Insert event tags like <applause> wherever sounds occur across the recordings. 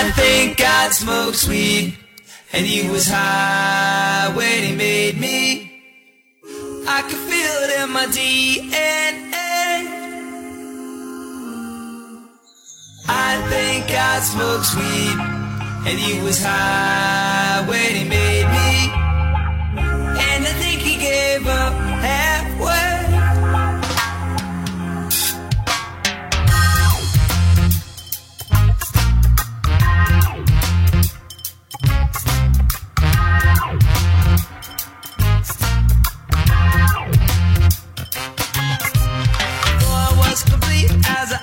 I think God smokes weed, and he was high when he made me. I can feel it in my DNA. I think God smokes weed, and he was high when he made me.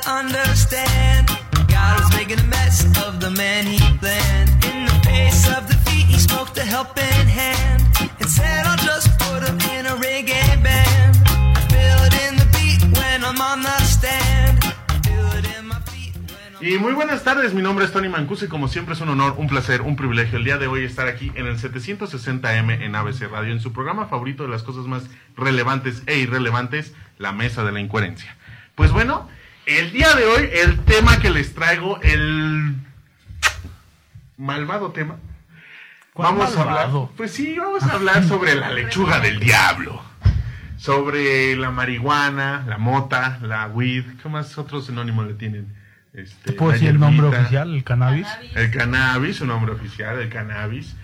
Understand. God was making a mess of the man he planned. In the face of defeat, he smoked a helping hand and said, I'll just put him in a reggae band. I feel it in the beat when I'm on the stand. Y muy buenas tardes, mi nombre es Tony Mancuso y como siempre es un honor, un placer, un privilegio el día de hoy estar aquí en el 760M en ABC Radio, en su programa favorito de las cosas más relevantes e irrelevantes, la Mesa de la Incoherencia. Pues bueno, el día de hoy el tema que les traigo, el malvado tema, ¿Cuál vamos a hablar, pues sí, vamos a hablar sobre la lechuga del diablo. Sobre la marihuana, la mota, la weed, ¿qué más otros sinónimos le tienen? Este, ¿Te puedo decir el nombre oficial, el cannabis? El cannabis, su nombre oficial, el cannabis.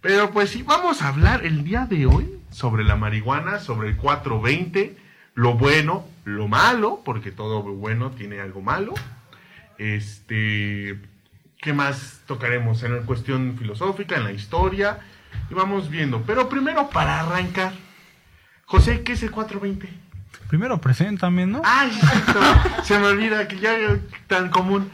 Pero pues sí, vamos a hablar el día de hoy sobre la marihuana, sobre el 420, lo bueno, lo malo, porque todo bueno tiene algo malo. Este, ¿qué más tocaremos en la cuestión filosófica, en la historia? Y vamos viendo. Pero primero, para arrancar, José, ¿qué es el 420? Primero, preséntame, ¿no? Ay, exacto. <laughs> Se me olvida que ya tan común.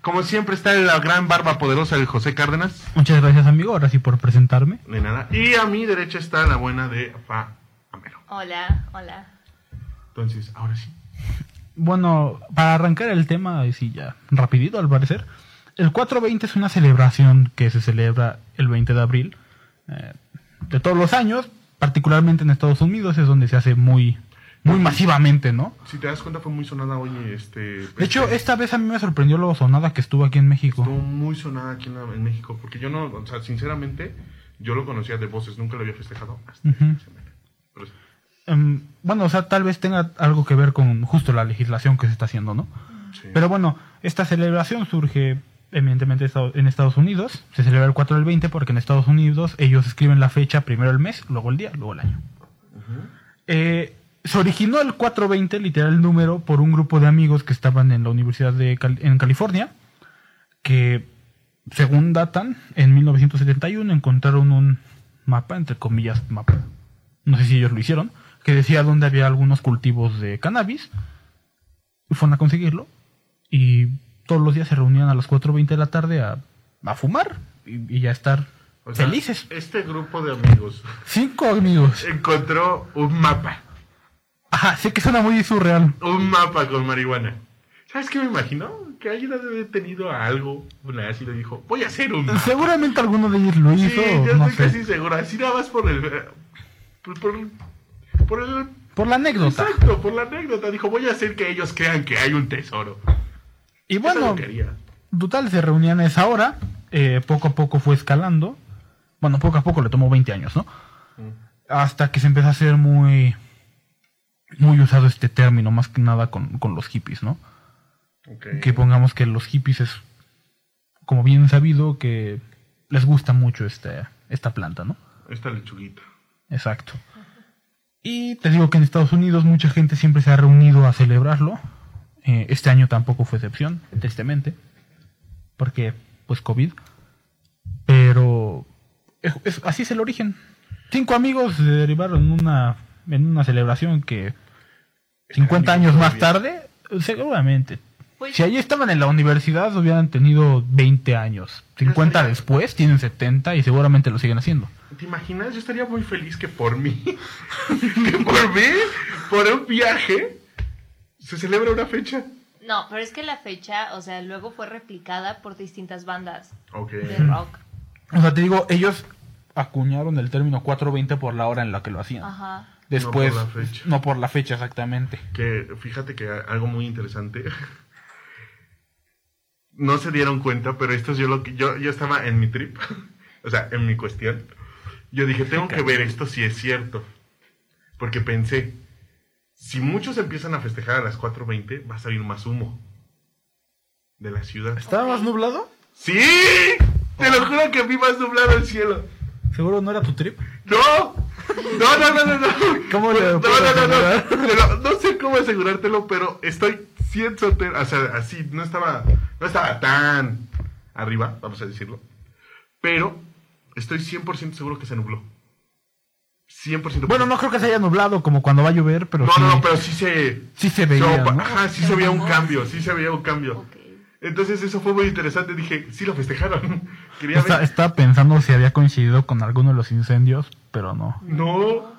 Como siempre está la gran barba poderosa de José Cárdenas. Muchas gracias, amigo. Ahora sí por presentarme. De nada. Y a mi derecha está la buena de Fa Amero. Hola, hola. Entonces, ahora sí. Bueno, para arrancar el tema, y sí, ya rapidito al parecer. El 420 es una celebración que se celebra el 20 de abril eh, de todos los años, particularmente en Estados Unidos, es donde se hace muy, muy masivamente, ¿no? Si te das cuenta, fue muy sonada hoy. Este, De hecho, esta vez a mí me sorprendió lo sonada que estuvo aquí en México. Estuvo muy sonada aquí en, la- en México. Porque yo no, o sea, sinceramente, yo lo conocía de voces. Nunca lo había festejado. Hasta Ujú. esa semana. Pero Em, bueno, o sea, tal vez tenga algo que ver con justo la legislación que se está haciendo, ¿no? Sí. Pero bueno, esta celebración surge evidentemente en Estados Unidos. Se celebra el 4 del 20 porque en Estados Unidos ellos escriben la fecha, primero el mes, luego el día, luego el año. Eh, se originó el 420, literal el número, por un grupo de amigos que estaban en la Universidad de Cal- en California, que según datan, en 1971 encontraron un mapa, entre comillas, mapa, no sé si ellos lo hicieron, que decía dónde había algunos cultivos de cannabis, y fueron a conseguirlo, y todos los días se reunían a las 4.20 de la tarde a, a fumar y, y a estar O sea, felices. Este grupo de amigos Cinco amigos. encontró un mapa. Ajá, sé que suena muy surreal. Un mapa con marihuana. ¿Sabes qué me imagino? Que alguien ha de haber tenido algo una vez y le dijo, voy a hacer un mapa. Seguramente alguno de ellos lo Sí, hizo, yo no estoy sé. casi seguro. Así nada más por el... Por, por, por el... Por la anécdota. Exacto, por la anécdota. Dijo, voy a hacer que ellos crean que hay un tesoro. Y bueno, total, se reunían a esa hora. eh, poco a poco fue escalando. Bueno, poco a poco le tomó 20 años, ¿no? Hasta que se empezó a hacer muy... Muy usado este término, más que nada con, con los hippies, ¿no? Que pongamos que los hippies es, como bien sabido, que les gusta mucho este, esta planta, ¿no? Esta lechuguita. Exacto. Y te digo que en Estados Unidos mucha gente siempre se ha reunido a celebrarlo. Eh, este año tampoco fue excepción, tristemente. Porque, pues, COVID. Pero es- es- así es el origen. Cinco amigos se derivaron en una, en una celebración que 50 años amigos más tarde, seguramente. Pues- si allí estaban en la universidad, hubieran tenido 20 años. 50 estaría- después, tienen 70 y seguramente lo siguen haciendo. ¿Te imaginas? Yo estaría muy feliz que por mí, <laughs> que por mí, por un viaje, se celebra una fecha. No, pero es que la fecha, o sea, luego fue replicada por distintas bandas de rock. O sea, te digo, ellos acuñaron el término 420 por la hora en la que lo hacían. Ajá. Después, No por la fecha. no por la fecha exactamente. Que fíjate que algo muy interesante. <laughs> no se dieron cuenta, pero esto es yo lo que yo, yo estaba en mi trip, <laughs> o sea, en mi cuestión. Yo dije, tengo que ver esto si es cierto. Porque pensé, si muchos empiezan a festejar a las 4.20, va a salir más humo de la ciudad. ¿Estaba más nublado? ¡Sí! Te lo juro que vi más nublado el cielo. ¿Seguro no era tu trip? ¡No! No, no, no, no, no. ¿Cómo le no, no, no, no, no sé cómo asegurártelo, pero estoy 100 soltero. O sea, así, no estaba, no estaba tan arriba, vamos a decirlo. Pero estoy 100% seguro que se nubló. 100%. Bueno, no creo que se haya nublado como cuando va a llover, pero No, sí, no, no, pero sí se. sí se veía. Ajá, sí se veía un cambio, sí se veía un cambio. Entonces eso fue muy interesante. Dije, sí lo festejaron. <laughs> Quería Está- ver. estaba pensando si había coincidido con alguno de los incendios, pero no. No.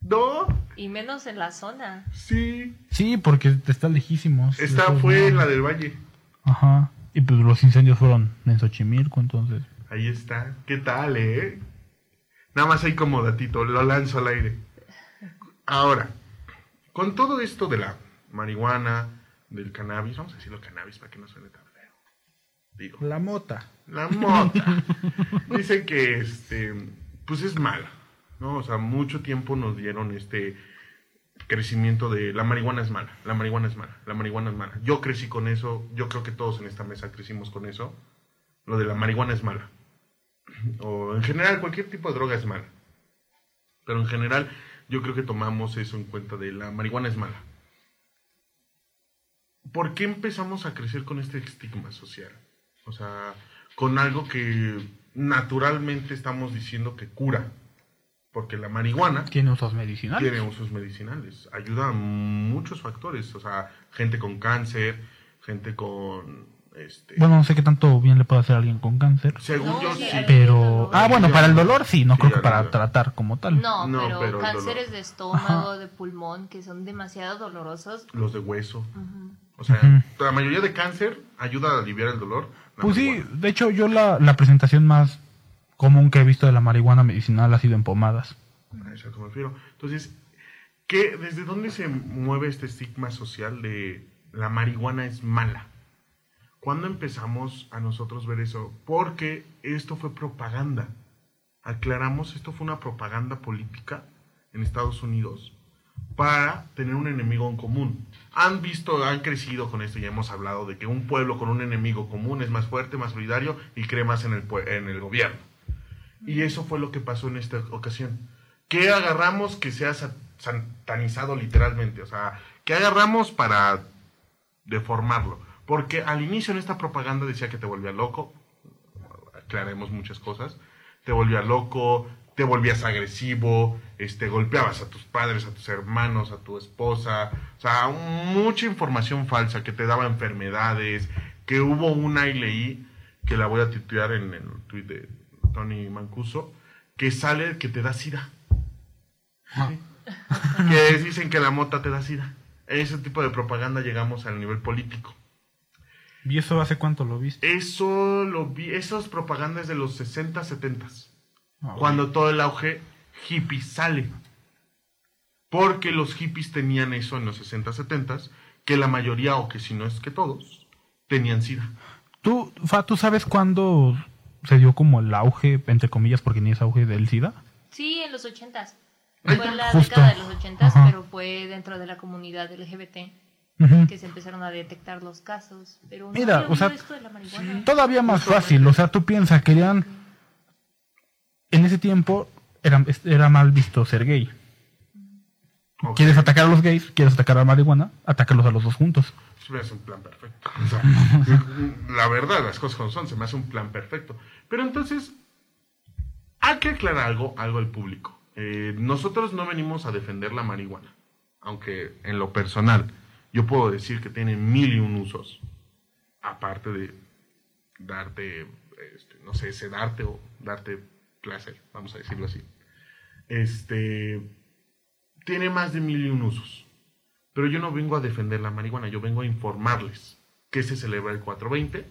No. Y menos en la zona. Sí. Sí, porque está lejísimos. Esta fue no. la del Valle. Ajá. Y pues los incendios fueron en Xochimilco, entonces. Ahí está. ¿Qué tal, eh? Nada más ahí como datito, lo lanzo al aire. Ahora, con todo esto de la marihuana, del cannabis, vamos a decirlo cannabis para que no suene tan feo. Digo, La mota. la mota. <laughs> Dicen que este, pues es mala, ¿no? O sea, mucho tiempo nos dieron este crecimiento de la marihuana es mala, la marihuana es mala, la marihuana es mala. Yo crecí con eso, yo creo que todos en esta mesa crecimos con eso. Lo de la marihuana es mala. O en general cualquier tipo de droga es mala. Pero en general yo creo que tomamos eso en cuenta de la marihuana es mala. ¿Por qué empezamos a crecer con este estigma social? O sea, con algo que naturalmente estamos diciendo que cura. Porque la marihuana Tiene usos medicinales. tiene usos medicinales. Ayuda a muchos factores. O sea, gente con cáncer, gente con... Este, Bueno, no sé qué tanto bien le puede hacer a alguien con cáncer. según No, yo sí, Pero. Ah, bueno, para el dolor sí, no Sí, creo que para tratar como tal. No, No, pero, pero cánceres de estómago, de pulmón, que son demasiado dolorosos. Los de hueso. O sea, la mayoría de cáncer ayuda a aliviar el dolor. Pues sí, de hecho, yo la, la presentación más común que he visto de la marihuana medicinal ha sido en pomadas. A eso me refiero. Entonces, ¿qué, ¿desde dónde se mueve este estigma social de la marihuana es mala? ¿Cuándo empezamos a nosotros ver eso? Porque esto fue propaganda. Aclaramos, esto fue una propaganda política en Estados Unidos para tener un enemigo en común. Han visto, han crecido con esto y hemos hablado de que un pueblo con un enemigo común es más fuerte, más solidario y cree más en el, en el gobierno. Y eso fue lo que pasó en esta ocasión. ¿Qué agarramos que sea sa- satanizado literalmente? O sea, ¿qué agarramos para deformarlo? Porque al inicio en esta propaganda decía que te volvía loco. Aclaremos muchas cosas. Te volvía loco, te volvías agresivo, este, golpeabas a tus padres, a tus hermanos, a tu esposa. O sea, mucha información falsa que te daba enfermedades. Que hubo una y leí que la voy a titular en el tweet de Tony Mancuso, que sale que te da sida. Sí. que dicen que la mota te da sida. Ese tipo de propaganda llegamos al nivel político. ¿Y eso hace cuánto lo viste? Eso lo vi, esas propagandas de los 60, 70, Ah, cuando todo el auge hippie sale. Porque los hippies tenían eso en los 60, 70, que la mayoría, o que si no es que todos, tenían sida. ¿Tú, Fa, ¿tú sabes cuándo se dio como el auge, entre comillas, porque ni es auge del SIDA? Sí, en los ochentas. Ahí Fue está, en la justo. década de los ochentas, Ajá. pero fue dentro de la comunidad LGBT Que se empezaron a detectar los casos. Pero no Mira, o sea, esto de la marihuana. Todavía más fácil, o sea, tú piensas, querían... En ese tiempo era, era mal visto ser gay. ¿Quieres atacar a los gays? ¿Quieres atacar a la marihuana? Atácalos a los dos juntos. Se me hace un plan perfecto. O sea, <laughs> la verdad, las cosas como son, se me hace un plan perfecto. Pero entonces, hay que aclarar algo, algo al público. Eh, nosotros no venimos a defender la marihuana, aunque en lo personal yo puedo decir que tiene mil y un usos, aparte de darte, este, no sé, sedarte o darte placer, vamos a decirlo así. Este, tiene más de mil y un usos. Pero yo no vengo a defender la marihuana, yo vengo a informarles que se celebra el 420,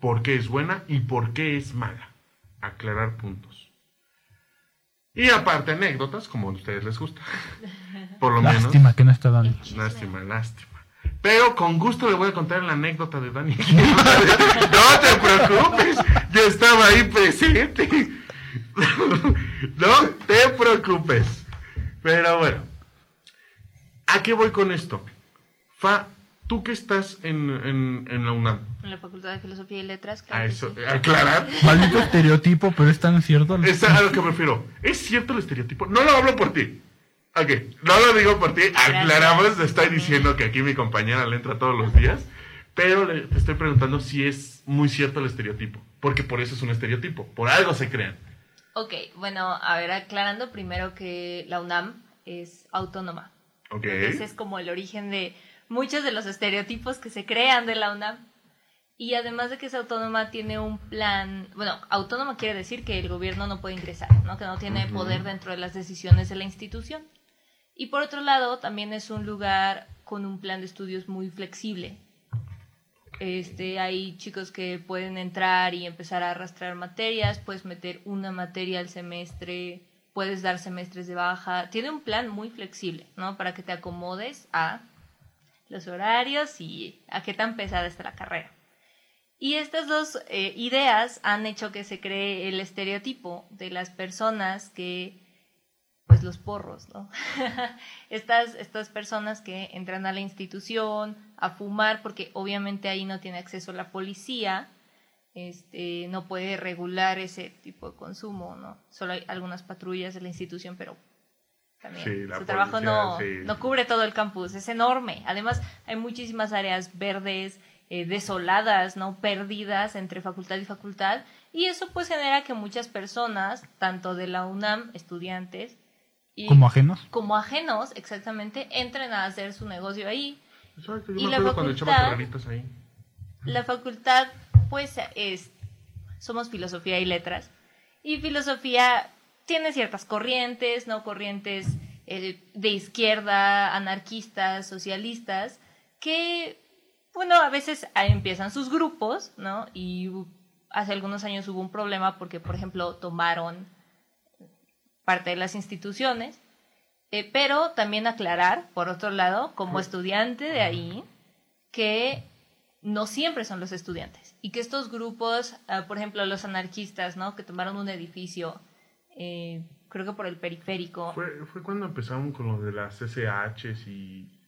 por qué es buena y por qué es mala. Aclarar puntos. Y aparte anécdotas, como a ustedes les gusta. <laughs> Por lo Lástima menos. que no está Dani. Lástima, lástima. Pero con gusto le voy a contar la anécdota de Dani. <laughs> <laughs> no te preocupes, yo estaba ahí presente. no te preocupes. Pero bueno, ¿a qué voy con esto? Fa, tú que estás en, en, en la UNAM, En la Facultad de Filosofía y Letras, claro a eso, sí. aclarar, <laughs> Maldito estereotipo, pero es tan cierto. es a lo que me refiero. ¿Es cierto el estereotipo? No lo hablo por ti. Ok, no lo digo por ti. Aclaramos, estoy diciendo que aquí mi compañera le entra todos los días. Pero le, te estoy preguntando si es muy cierto el estereotipo. Porque por eso es un estereotipo. Por algo se crean. Ok, bueno, a ver, aclarando primero que la UNAM es autónoma. Ok. Ese es como el origen de muchos de los estereotipos que se crean de la UNAM. Y además de que es autónoma, tiene un plan. Bueno, autónoma quiere decir que el gobierno no puede ingresar, ¿no? que no tiene poder dentro de las decisiones de la institución. Y por otro lado, también es un lugar con un plan de estudios muy flexible. Este, hay chicos que pueden entrar y empezar a arrastrar materias, puedes meter una materia al semestre, puedes dar semestres de baja. Tiene un plan muy flexible, ¿no? Para que te acomodes a los horarios y a qué tan pesada está la carrera. Y estas dos eh, ideas han hecho que se cree el estereotipo de las personas que, pues los porros, ¿no? <laughs> estas, estas personas que entran a la institución a fumar, porque obviamente ahí no tiene acceso la policía, este, no puede regular ese tipo de consumo, ¿no? Solo hay algunas patrullas de la institución, pero también Sí, la su trabajo no, sí. no cubre todo el campus, es enorme. Además, hay muchísimas áreas verdes, eh, desoladas, ¿no? Perdidas entre facultad y facultad. Y eso pues genera que muchas personas, tanto de la UNAM, estudiantes, y Como ajenos. como ajenos, exactamente, entren a hacer su negocio ahí. Exacto, yo Y me la acuerdo cuando facultad- carreritas ahí. La facultad, pues, es, somos filosofía y letras. Y filosofía tiene ciertas corrientes, ¿no? Corrientes eh, de izquierda, anarquistas, socialistas, que, bueno, a veces empiezan sus grupos, ¿no? Y hace algunos años hubo un problema porque, por ejemplo, tomaron parte de las instituciones. Eh, pero también aclarar, por otro lado, como estudiante de ahí, que no siempre son los estudiantes y que estos grupos, ah, por ejemplo, los anarquistas, ¿no? Que tomaron un edificio, eh, creo que por el periférico. Fue, fue cuando empezaron con lo de las SHs y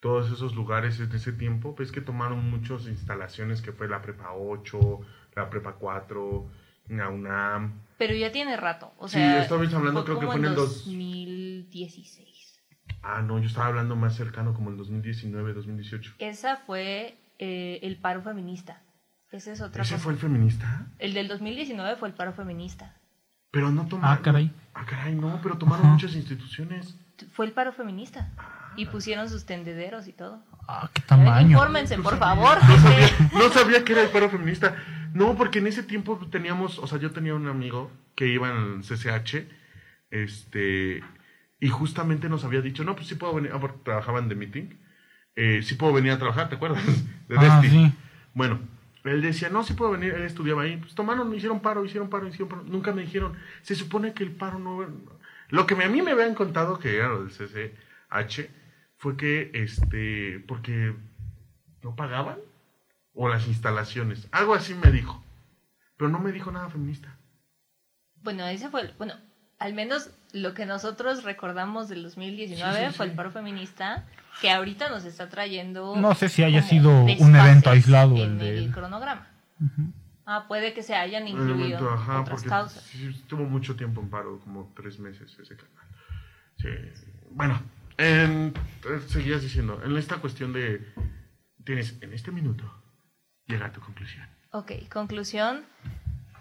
todos esos lugares en ese tiempo. Ves que tomaron muchas instalaciones que fue la Prepa 8, la Prepa 4, la UNAM. Pero ya tiene rato. O Sí, sea, estabais hablando, creo que fue en el dos- 2016. Ah, no, yo estaba hablando más cercano como el 2019, 2018. Esa fue eh, el paro feminista. Esa es otra ¿Ese cosa. fue el feminista? El del 2019 fue el paro feminista. Pero no tomaron. Ah, caray. Ah, caray, no, pero tomaron Ajá. muchas instituciones. Fue el paro feminista. Y pusieron sus tendederos y todo. Ah, qué tamaño. infórmense, No por sabía, favor. No sabía, no sabía que era el paro feminista. No, porque en ese tiempo teníamos, o sea, yo tenía un amigo que iba en el CCH, este, y justamente nos había dicho, no, pues sí puedo venir, ah, porque trabajaban de meeting, eh, sí puedo venir a trabajar, ¿te acuerdas? <laughs> De Ah, sí. Bueno, él decía, no, sí puedo venir, él estudiaba ahí, pues tomaron, hicieron paro, hicieron paro, hicieron paro, nunca me dijeron, se supone que el paro no... Lo que a mí me habían contado que era lo del CCH fue que, este, porque no pagaban, o las instalaciones, algo así me dijo, pero no me dijo nada feminista. Bueno, ese fue, el- bueno, al menos lo que nosotros recordamos del 2019 Sí, sí, fue sí. el paro feminista, que ahorita nos está trayendo... No sé si haya sido un evento aislado el en de el cronograma. Ujú. Ah, puede que se hayan incluido momento, ajá, otras causas. sí, estuvo mucho tiempo en paro, como tres meses ese canal. Sí. Bueno, en- eh, seguías diciendo, en esta cuestión de, tienes en este minuto, llega a tu conclusión. Ok, conclusión.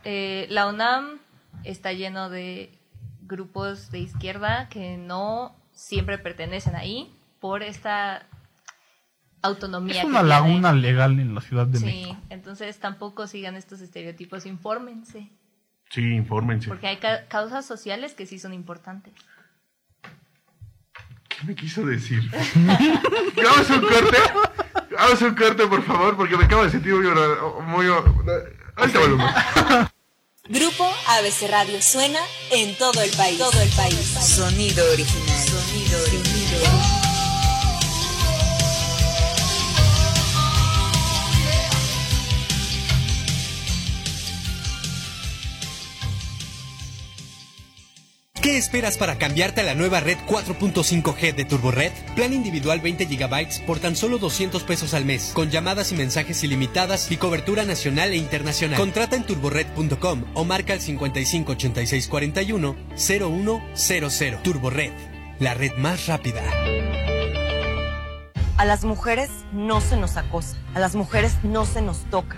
Eh, la UNAM está lleno de grupos de izquierda que no siempre pertenecen ahí por esta autonomía. Es que una tiene. laguna legal en la Ciudad de Sí, México. entonces tampoco sigan estos estereotipos, infórmense, Sí, infórmense. porque hay ca- causas sociales que sí son importantes. ¿Qué me quiso decir? <laughs> Vamos un corte. Vamos a un corte, por favor, porque me acabo de sentir muy... muy ahorita volvemos. Grupo ABC Radio suena en todo el país. Todo el país. Sonido original. ¿Qué esperas para cambiarte a la nueva red 4.5G de TurboRed? Plan individual 20 GB por tan solo 200 pesos al mes, con llamadas y mensajes ilimitadas y cobertura nacional e internacional. Contrata en turbored.com o marca el 558641 0100. TurboRed, la red más rápida. A las mujeres no se nos acosa, a las mujeres no se nos toca.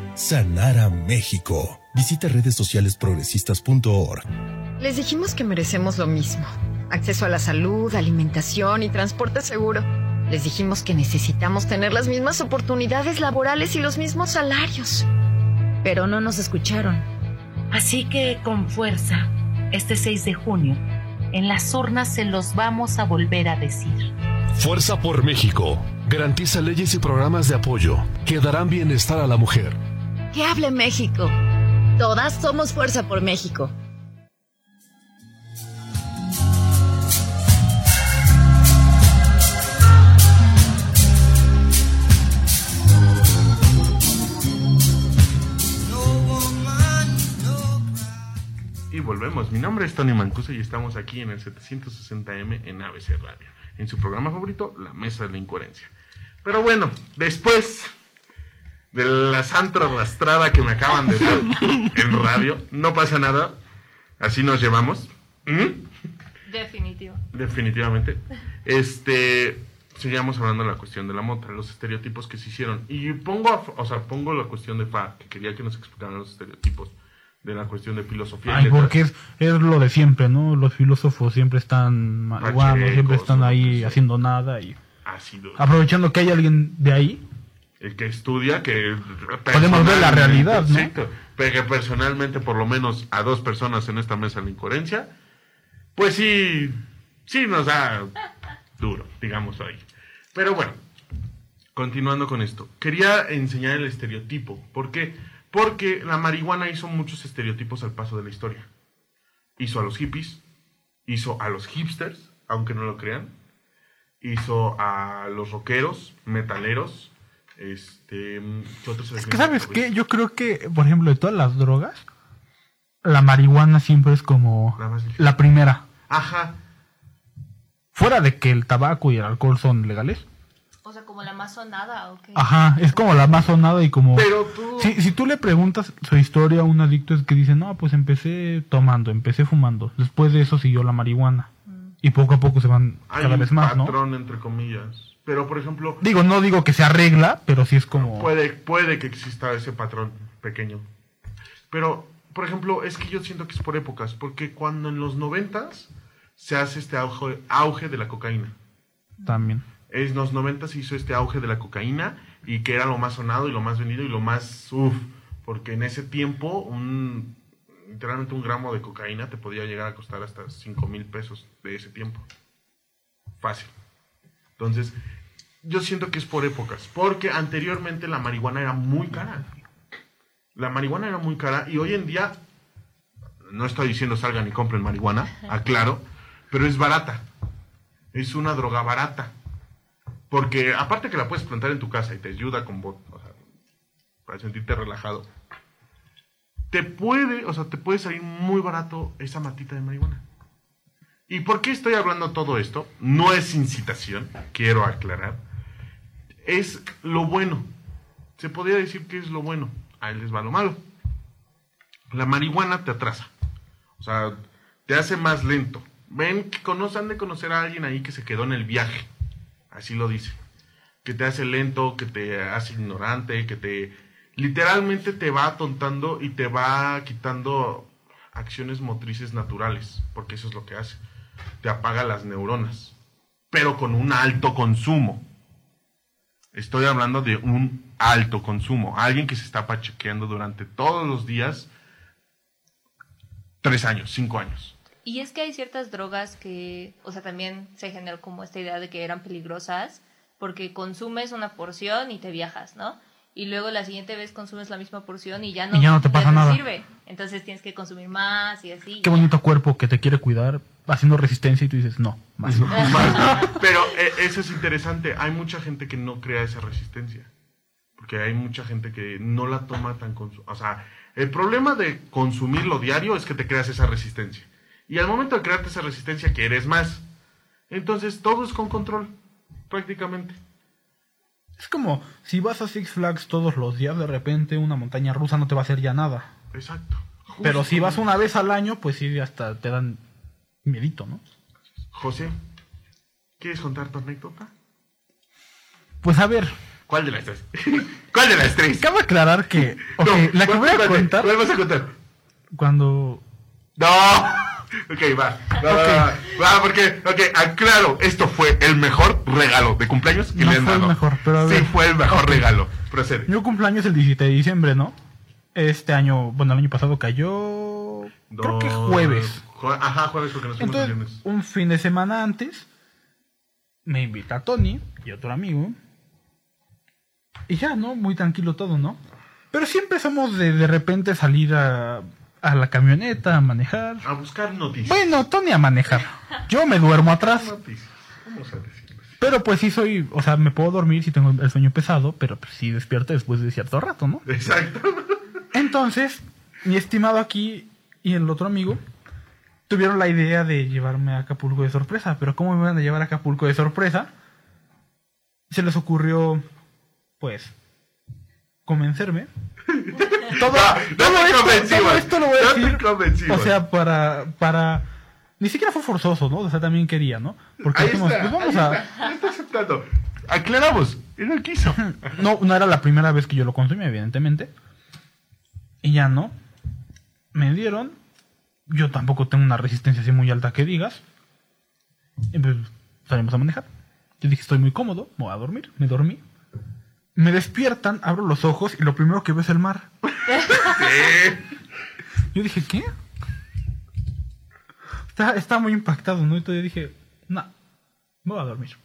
sanar a México. Visita redes sociales progresistas.org. Les dijimos que merecemos lo mismo. Acceso a la salud, alimentación y transporte seguro. Les dijimos que necesitamos tener las mismas oportunidades laborales y los mismos salarios. Pero no nos escucharon. Así que con fuerza, este 6 de junio, en las urnas se los vamos a volver a decir. Fuerza por México. Garantiza leyes y programas de apoyo que darán bienestar a la mujer. Que hable México. Todas somos Fuerza por México. Y volvemos. Mi nombre es Tony Mancuso y estamos aquí en el 760M en ABC Radio. En su programa favorito, La Mesa de la Incoherencia. Pero bueno, después de la santa arrastrada que me acaban de dar en radio, no pasa nada. Así nos llevamos. ¿Mm? Definitivo. Definitivamente. Este, seguíamos hablando de la cuestión de la mota, los estereotipos que se hicieron. Y pongo, a- o sea, pongo la cuestión de Fa, que quería que nos explicaran los estereotipos de la cuestión de filosofía. Ay, porque es, es lo de siempre, ¿no? Los filósofos siempre están marihuanos, siempre están ahí haciendo nada y Ácidos. aprovechando que hay alguien de ahí. El que estudia, que Podemos ver la realidad, ¿no? sí, pero que personalmente, por lo menos a dos personas en esta mesa la incoherencia, pues sí, sí nos da duro, digamos ahí. Pero bueno, continuando con esto, quería enseñar el estereotipo. ¿Por qué? Porque la marihuana hizo muchos estereotipos al paso de la historia. Hizo a los hippies, hizo a los hipsters, aunque no lo crean, hizo a los rockeros, metaleros, este, ¿qué otros Es que, ¿sabes qué? Yo creo que, por ejemplo, de todas las drogas, la marihuana siempre es como La más ligera. la primera. Ajá, Fuera de que el tabaco y el alcohol son legales. O sea, como la más sonada, ¿o qué? Ajá, es como la más sonada y como... pero tú... Si, si tú le preguntas su historia a un adicto es que dice, no, pues empecé tomando, empecé fumando. Después de eso siguió la marihuana. Y poco a poco se van hay cada vez más, ¿no? patrón, entre comillas. Pero, por ejemplo, Digo, no digo que se arregla, pero sí es como... puede, puede que exista ese patrón pequeño. Pero, por ejemplo, es que yo siento que es por épocas, porque cuando en los noventas se hace este auge, auge de la cocaína. También. En los noventas se hizo este auge de la cocaína y que era lo más sonado y lo más vendido y lo más uff, porque en ese tiempo un literalmente un gramo de cocaína te podía llegar a costar hasta 5 mil pesos de ese tiempo. Fácil. Entonces, yo siento que es por épocas, porque anteriormente la marihuana era muy cara. La marihuana era muy cara y hoy en día, no estoy diciendo salgan y compren marihuana, aclaro, pero es barata. Es una droga barata. Porque aparte que la puedes plantar en tu casa y te ayuda con... o sea, para sentirte relajado, te puede, o sea, te puede salir muy barato esa matita de marihuana. ¿Y por qué estoy hablando todo esto? No es incitación, quiero aclarar. Es lo bueno. Se podría decir que es lo bueno. Ahí les va lo malo. La marihuana te atrasa. O sea, te hace más lento. Ven que de conocer a alguien ahí que se quedó en el viaje. Así lo dice. Que te hace lento, que te hace ignorante, que te literalmente te va atontando y te va quitando acciones motrices naturales, porque eso es lo que hace. Te apaga las neuronas, pero con un alto consumo. Estoy hablando de un alto consumo. Alguien que se está pachequeando durante todos los días, tres años, cinco años. Y es que hay ciertas drogas que, o sea, también se generó como esta idea de que eran peligrosas porque consumes una porción y te viajas, ¿no? Y luego la siguiente vez consumes la misma porción y ya no, Y ya no te pasa nada. sirve. Entonces tienes que consumir más y así. Qué bonito cuerpo que te quiere cuidar haciendo resistencia y tú dices, no, más. <laughs> Más. Pero eh, eso es interesante. Hay mucha gente que no crea esa resistencia. Porque hay mucha gente que no la toma tan... O sea, el problema de consumirlo diario es que te creas esa resistencia. Y al momento de crearte esa resistencia, quieres más. Entonces, todo es con control, prácticamente. Es como si vas a Six Flags todos los días, de repente una montaña rusa no te va a hacer ya nada. Exacto. Pero si vas una vez al año, pues sí, hasta te dan miedito, ¿no? José, ¿quieres contar tu anécdota? Pues a ver. ¿Cuál de las tres? <laughs> ¿Cuál de las tres? Cabe aclarar que. No, la que voy a contar. ¿Cuál vas a contar? Cuando. ¡No! <laughs> Ok, va. Va, va, va, va, porque, ok, aclaro, esto fue el mejor regalo de cumpleaños que No le han fue el mejor, pero a Sí, ver. fue el mejor Ok. regalo. Procede. Yo cumpleaños el 17 de diciembre, ¿no? Este año, bueno, el año pasado cayó. Creo que Dos- jueves. Ajá, jueves porque nos fuimos Entonces, viernes. un fin de semana antes, me invita Tony y otro amigo. Y ya, ¿no? Muy tranquilo todo, ¿no? Pero sí empezamos de, de repente salir a, a la camioneta, a manejar. A buscar noticias. Bueno, Tony a manejar. Yo me duermo atrás. Noticias. Vamos a decirlo así. Pero pues sí soy, o sea, me puedo dormir si tengo el sueño pesado, pero pues sí despierto después de cierto rato, ¿no? Exacto. Entonces, mi estimado aquí y el otro amigo tuvieron la idea de llevarme a Acapulco de sorpresa, pero ¿cómo me van a llevar a Acapulco de sorpresa? Se les ocurrió, pues, convencerme. <laughs> Todo, No, no todo te esto, convencimos, todo esto lo voy a no decir. O sea, para, para. Ni siquiera fue forzoso, ¿no? O sea, también quería, ¿no? Porque Ahí dijimos, está, pues vamos ahí a. está, está aceptando. Aclaramos, él no quiso. <laughs> No, no era la primera vez que yo lo consumí, evidentemente. Y ya no. Me dieron. Yo tampoco tengo una resistencia así muy alta que digas. Y pues salimos a manejar. Yo dije, estoy muy cómodo, me voy a dormir. Me dormí. Me despiertan, abro los ojos y lo primero que veo es el mar. <laughs> Yo dije, ¿qué? Está, está muy impactado, ¿no? Y todavía dije, no, me voy a dormir.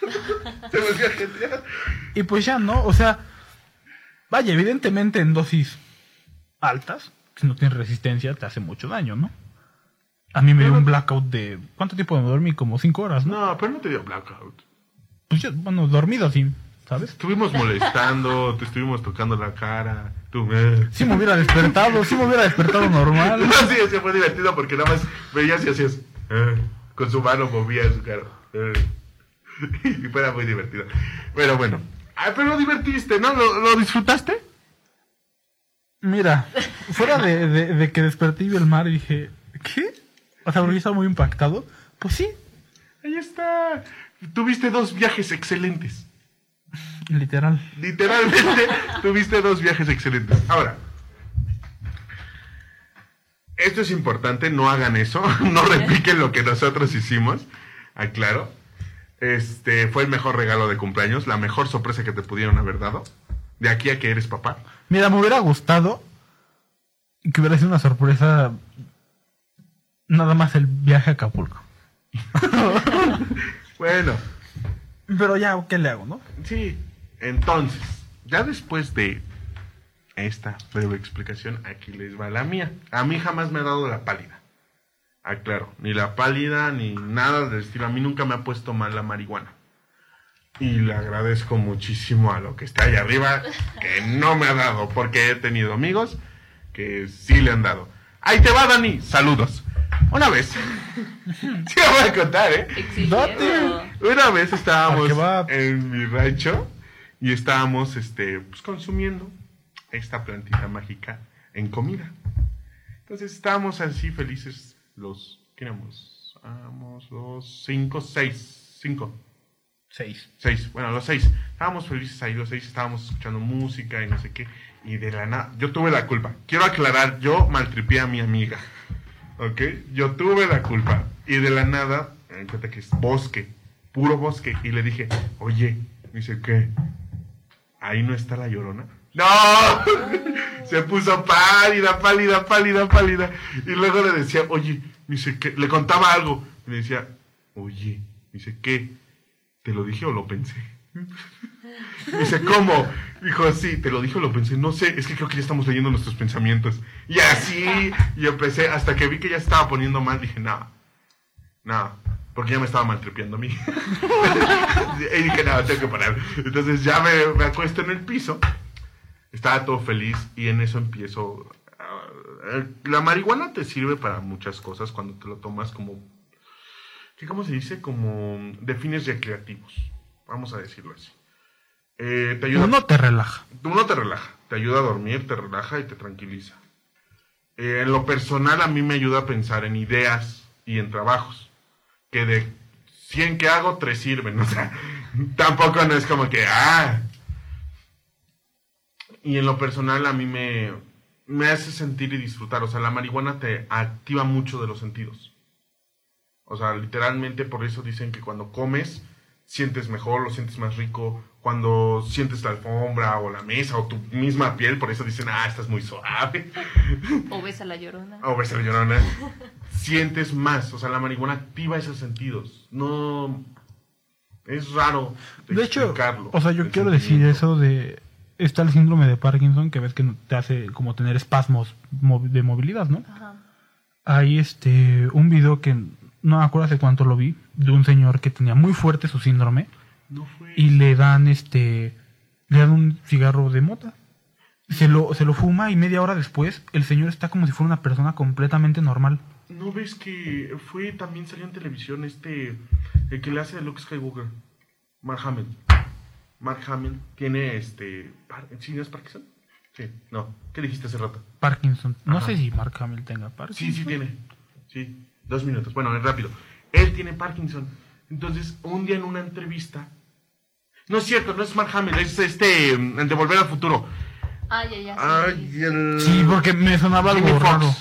<laughs> Y pues ya, ¿no? O sea, vaya, evidentemente en dosis altas, si no tienes resistencia, te hace mucho daño, ¿no? A mí me dio un blackout de... ¿Cuánto tiempo me dormí? Como cinco horas, ¿no? No, pero no te dio blackout. Pues yo, bueno, dormido así, ¿sabes? Estuvimos molestando, te estuvimos tocando la cara. Tú, eh. Sí me hubiera despertado, sí me hubiera despertado normal. <laughs> No, sí, sí, fue divertido porque nada más veías y hacías. eh, con su mano movía su cara. eh. <laughs> y fue muy divertido. Pero bueno. Ah, pero lo divertiste, ¿no? ¿Lo, lo disfrutaste? Mira, fuera de, de- de que desperté y vi el mar y dije, ¿qué? O sea, porque yo estaba muy impactado. Pues sí, Ahí está. Tuviste dos viajes excelentes. literal. Literalmente <laughs> tuviste dos viajes excelentes. Ahora, esto es importante, no hagan eso, <laughs> no repliquen lo que nosotros hicimos, aclaro. Este fue el mejor regalo de cumpleaños, la mejor sorpresa que te pudieron haber dado. De aquí a que eres papá. Mira, me hubiera gustado que hubiera sido una sorpresa nada más el viaje a Acapulco. <laughs> Bueno, Pero ya, ¿qué le hago, no? sí. Entonces, ya después de esta breve explicación, aquí les va la mía. A mí jamás me ha dado la pálida. Aclaro, ni la pálida ni nada del estilo. A mí nunca me ha puesto mal la marihuana. Y le agradezco muchísimo a lo que está ahí arriba, que no me ha dado, porque he tenido amigos que sí le han dado. Ahí te va, Dani. Saludos. Una vez. <laughs> sí, voy a contar, ¿eh? Exigiendo. Una vez estábamos en mi rancho y estábamos este, pues, consumiendo esta plantita mágica en comida. Entonces estábamos así felices los, ¿qué éramos? Éramos los cinco, seis, cinco, Seis. seis, bueno, los seis. Estábamos felices ahí los seis, estábamos escuchando música y no sé qué. Y de la nada, yo tuve la culpa. Quiero aclarar, yo maltripié a mi amiga. ¿Ok? Yo tuve la culpa. Y de la nada, me cuenta que es bosque, puro bosque. Y le dije, oye, me dice, ¿qué? Ahí no está la llorona. ¡No! <laughs> Se puso pálida, pálida, pálida, pálida. Y luego le decía, oye, me dice, ¿qué? Le contaba algo. Y le decía, oye, me dice, ¿qué? ¿Te lo dije o lo pensé? <laughs> Me dice, ¿cómo? Dijo, sí, te lo dije o lo pensé. No sé, es que creo que ya estamos leyendo nuestros pensamientos. Y así, y empecé, hasta que vi que ya estaba poniendo mal, dije, no, no, porque ya me estaba maltripeando a mí. <laughs> y dije, no, tengo que parar. Entonces ya me, me acuesto en el piso, estaba todo feliz y en eso empiezo... ah, la marihuana te sirve para muchas cosas cuando te lo tomas como... ¿qué, ¿Cómo se dice? Como de fines recreativos. Vamos a decirlo así. Eh, te ayuda, Uno te relaja. uno te relaja, te ayuda a dormir, te relaja y te tranquiliza. Eh, en lo personal a mí me ayuda a pensar en ideas y en trabajos. Que de 100 que hago, 3 sirven. <laughs> O sea, tampoco no es como que, ah. Y en lo personal a mí me, me hace sentir y disfrutar. O sea, la marihuana te activa mucho de los sentidos. O sea, literalmente por eso dicen que cuando comes sientes mejor, lo sientes más rico. Cuando sientes la alfombra o la mesa o tu misma piel, por eso dicen, ah, estás muy suave. O ves a la llorona. O ves a la llorona. Sientes más. O sea, la marihuana activa esos sentidos. No. Es raro. De hecho, explicarlo, o sea, yo quiero decir eso de... Está el síndrome de Parkinson, que ves que te hace como tener espasmos mo- de movilidad, ¿no? Ajá. Hay este un video que no me acuerdo hace cuánto lo vi, de un señor que tenía muy fuerte su síndrome No fue. y le dan este le dan un cigarro de mota. Se lo, se lo fuma y media hora después el señor está como si fuera una persona completamente normal. ¿No ves que fue también salió en televisión este. El que le hace a Luke Skywalker? Mark Hamill. Mark Hamill tiene este. ¿Sí no es Parkinson? Sí, no. ¿Qué dijiste hace rato? Parkinson. No Ajá. sé si Mark Hamill tenga Parkinson. Sí, sí tiene. Sí, dos minutos. Bueno, es rápido. Él tiene Parkinson. Entonces, un día en una entrevista. No es cierto, no es Mark Hamill, es este. El de Volver al Futuro. Ya, ya. sí. Ay, el. Sí, porque me sonaba algo Jimmy Fox. raro.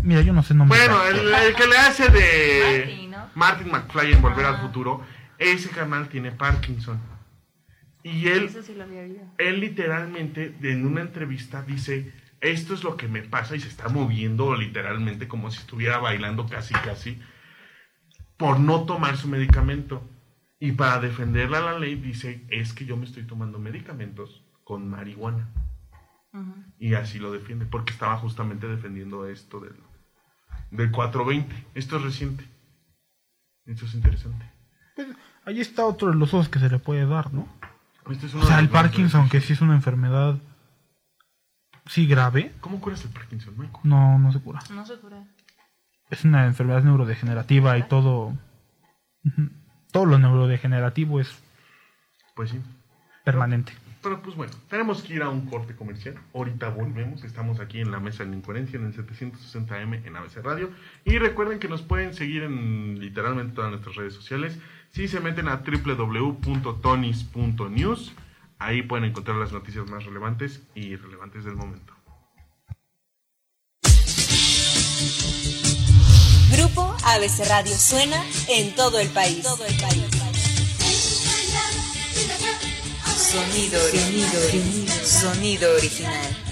Mira, yo no sé nombre. Bueno, el, el que le hace de Martin, ¿no? Martin McFly en Volver al. Futuro, ese canal tiene Parkinson. Y él, Eso sí lo había oído. él literalmente en una entrevista dice, esto es lo que me pasa y se está moviendo literalmente como si estuviera bailando casi casi por no tomar su medicamento. Y para defenderla a la ley dice, es que yo me estoy tomando medicamentos con marihuana. Y así lo defiende, porque estaba justamente defendiendo esto del, del 420. Esto es reciente. Esto es interesante. Ahí está otro de los ojos que se le puede dar, ¿no? Este es uno O sea, de el Parkinson, que sí es una enfermedad, sí grave, ¿Cómo curas el Parkinson, Michael? no, no se cura. No se cura. Es una enfermedad neurodegenerativa y todo. Todo lo neurodegenerativo es Pues sí. permanente. Pero pues bueno, tenemos que ir a un corte comercial. Ahorita volvemos. Estamos aquí en la mesa de la incoherencia en el 760M en ABC Radio. Y recuerden que nos pueden seguir en literalmente todas nuestras redes sociales. Si se meten a www.tonis.news, ahí pueden encontrar las noticias más relevantes y irrelevantes del momento. Grupo ABC Radio suena en todo el país. Todo el país. Sonido, sonido, sonido original.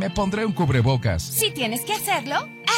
Me pondré un cubrebocas. Si tienes que hacerlo,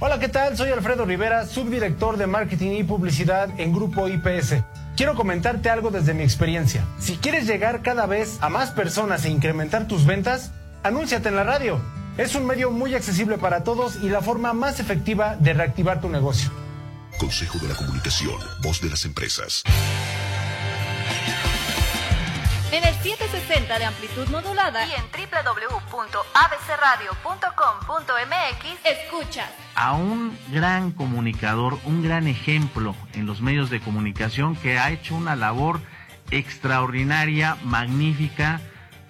Hola, ¿qué tal? Soy Alfredo Rivera, subdirector de Marketing y Publicidad en Grupo IPS. Quiero comentarte algo desde mi experiencia. Si quieres llegar cada vez a más personas e incrementar tus ventas, anúnciate en la radio. Es un medio muy accesible para todos y la forma más efectiva de reactivar tu negocio. Consejo de la Comunicación, voz de las empresas. En el 760 de amplitud modulada y en www.abcradio.com.mx escuchas a un gran comunicador, un gran ejemplo en los medios de comunicación que ha hecho una labor extraordinaria, magnífica,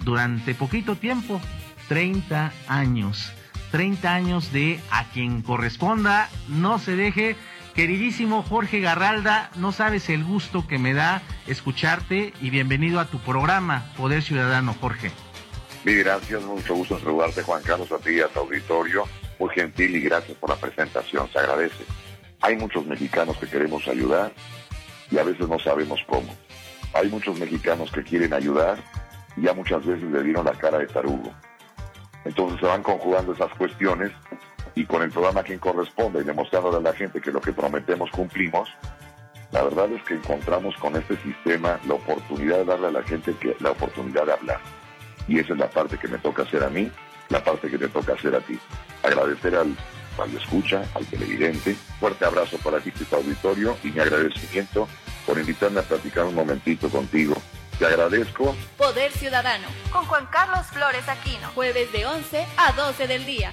durante poquito tiempo, 30 años. 30 años de a quien corresponda, no se deje. Queridísimo Jorge Garralda, no sabes el gusto que me da escucharte y bienvenido a tu programa Poder Ciudadano, Jorge. Mil gracias, mucho gusto saludarte Juan Carlos, a ti y a tu auditorio. Muy gentil y gracias por la presentación, se agradece. Hay muchos mexicanos que queremos ayudar y a veces no sabemos cómo. Hay muchos mexicanos que quieren ayudar y ya muchas veces le dieron la cara de tarugo. Entonces se van conjugando esas cuestiones y con el programa quien corresponde y demostrándole a la gente que lo que prometemos cumplimos, la verdad es que encontramos con este sistema la oportunidad de darle a la gente que, la oportunidad de hablar. Y esa es la parte que me toca hacer a mí, la parte que te toca hacer a ti. Agradecer al, al escucha, al televidente, fuerte abrazo para ti, tu auditorio, y mi agradecimiento por invitarme a platicar un momentito contigo. Te agradezco. Poder Ciudadano con Juan Carlos Flores Aquino. Jueves de 11 a 12 del día.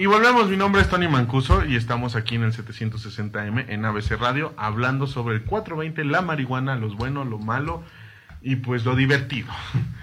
Y volvemos, mi nombre es Tony Mancuso y estamos aquí en el 760M en ABC Radio hablando sobre el 420, la marihuana, lo bueno, lo malo y pues lo divertido. <laughs>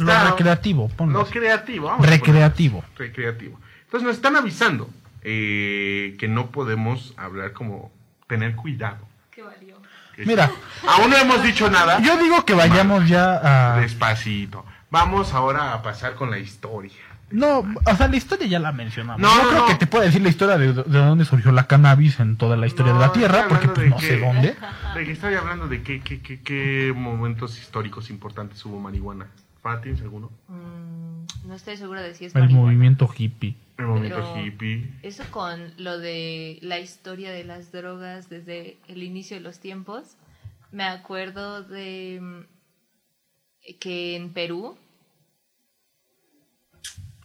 Lo recreativo, ponlo Lo creativo, vamos a Recreativo. poner- recreativo. Entonces nos están avisando eh, que no podemos hablar como tener cuidado. ¿Qué valió? Mira. Aún no hemos dicho nada. Yo digo que vayamos ya a... Despacito. Vamos ahora a pasar con la historia. No, o sea, la historia ya la mencionamos. No, creo no. que te pueda decir la historia de, de dónde surgió la cannabis en toda la historia de la Tierra, porque pues no sé dónde. <laughs> De que estoy hablando de qué, qué, qué, qué momentos históricos importantes hubo marihuana. ¿Fati, alguno? Mm, no estoy segura de si es El marihuana. movimiento hippie. El movimiento Pero hippie. Eso con lo de la historia de las drogas desde el inicio de los tiempos. Me acuerdo de mm, que en Perú,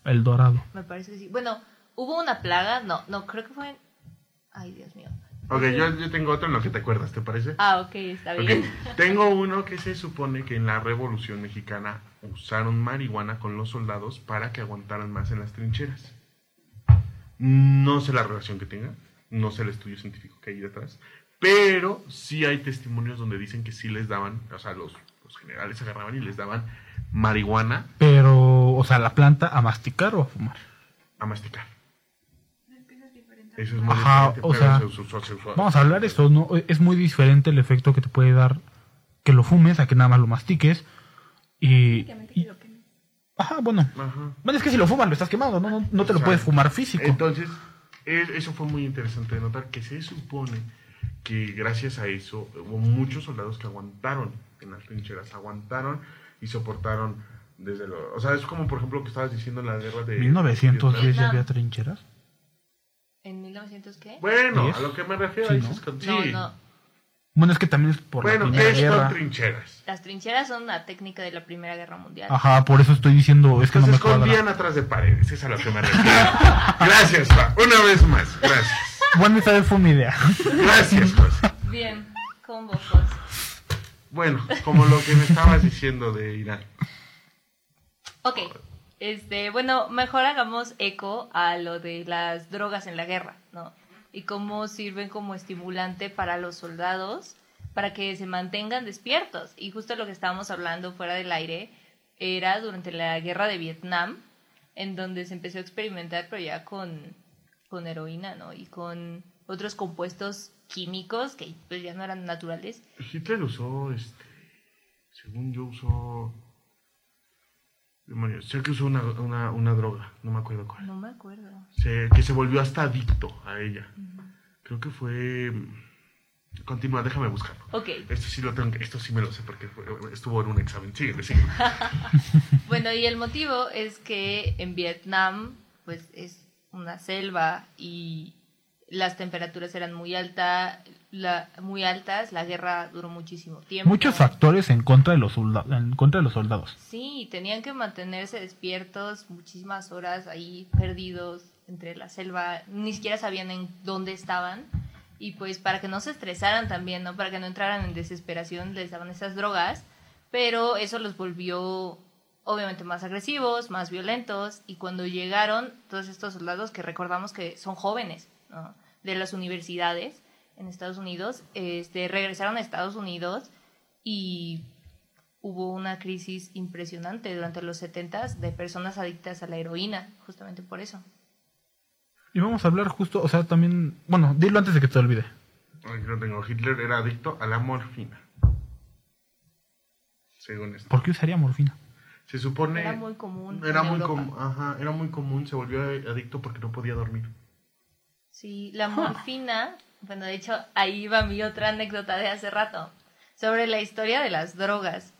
El dorado. me parece que sí. Bueno, hubo una plaga, no, no, creo que fue en... Ay, Dios mío. Ok, yo, yo tengo otro en lo que te acuerdas, ¿te parece? Ah, ok, está bien. Tengo uno que se supone que en la Revolución Mexicana usaron marihuana con los soldados para que aguantaran más en las trincheras. No sé la relación que tenga, no sé el estudio científico que hay detrás, pero sí hay testimonios donde dicen que sí les daban, o sea, los, los generales agarraban y les daban marihuana Pero, o sea, la planta a masticar o a fumar. a masticar. Eso es muy Ajá, diferente, o sea, se usó- se usó- vamos a hablar de esto, ¿no? Es muy diferente el efecto que te puede dar que lo fumes a que nada más lo mastiques. Y. y- ajá, bueno. Bueno, es que si lo fumas lo estás quemando, no, no, no te lo puedes fumar físico. Entonces, es- eso fue muy interesante de notar que se supone que gracias a eso hubo muchos soldados que aguantaron en las trincheras, aguantaron y soportaron desde lo... O sea, es como por ejemplo lo que estabas diciendo en la guerra de... 1910 ya había trincheras. ¿En 1900 qué? Bueno, ¿Diez? a lo que me refiero Sí, dices ¿no? con- sí. No, no. Bueno, es que también es por Bueno, la Primera ¿qué Guerra. son trincheras? Las trincheras son una técnica de la Primera Guerra Mundial. Ajá, por eso estoy diciendo, es que no Se me cuadra. escondían atrás de paredes, es a lo que me refiero. <laughs> Gracias, Pa. Una vez más, gracias. Bueno, esta vez fue mi idea. Gracias, José. Bien, combo José. Bueno, como lo que me estabas diciendo de Irán. Ok, este, bueno, mejor hagamos eco a lo de las drogas en la guerra, ¿no? Y cómo sirven como estimulante para los soldados para que se mantengan despiertos. Y justo lo que estábamos hablando fuera del aire era durante la guerra de Vietnam, en donde se empezó a experimentar, pero ya con, con heroína, ¿no? Y con otros compuestos químicos que pues, ya no eran naturales. Hitler usó, este, según yo usó, demonios, sé que usó una, una, una droga, no me acuerdo cuál, No me acuerdo. Se- que se volvió hasta adicto a ella. Creo que fue, continúa, déjame buscarlo. Ok. Esto sí lo tengo, esto sí me lo sé porque estuvo en un examen, sígueme, sígueme. <laughs> Bueno, y el motivo es que en Vietnam, pues es una selva y las temperaturas eran muy alta, la, muy altas, la guerra duró muchísimo tiempo. Muchos factores en contra de los soldados. En contra de los soldados. Sí, tenían que mantenerse despiertos muchísimas horas ahí perdidos entre la selva, ni siquiera sabían en dónde estaban y pues para que no se estresaran también, ¿no? Para que no entraran en desesperación les daban esas drogas, pero eso los volvió obviamente más agresivos, más violentos y cuando llegaron todos estos soldados que recordamos que son jóvenes, ¿no? De las universidades en Estados Unidos, este regresaron a Estados Unidos y hubo una crisis impresionante durante los 70 de personas adictas a la heroína, justamente por eso. Y vamos a hablar justo, o sea, también. Bueno, dilo antes de que te olvide. Aquí lo tengo, Hitler era adicto a la morfina. Según esto. ¿Por qué usaría morfina? Se supone... Era muy común Era en muy, Europa. com- ajá, era muy común, se volvió adicto porque no podía dormir. Sí, la morfina, bueno, de hecho, ahí va mi otra anécdota de hace rato, sobre la historia de las drogas.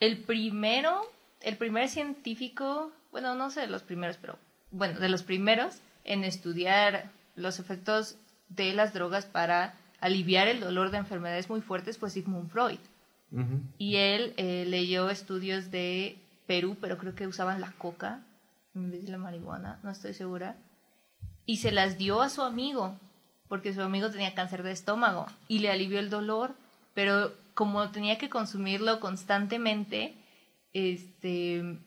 El primero, el primer científico, bueno, no sé de los primeros, pero bueno, de los primeros en estudiar los efectos de las drogas para aliviar el dolor de enfermedades muy fuertes fue Sigmund Freud. Y él eh, leyó estudios de Perú, pero creo que usaban la coca en vez de la marihuana, no estoy segura. Y se las dio a su amigo, porque su amigo tenía cáncer de estómago y le alivió el dolor, pero como tenía que consumirlo constantemente, este,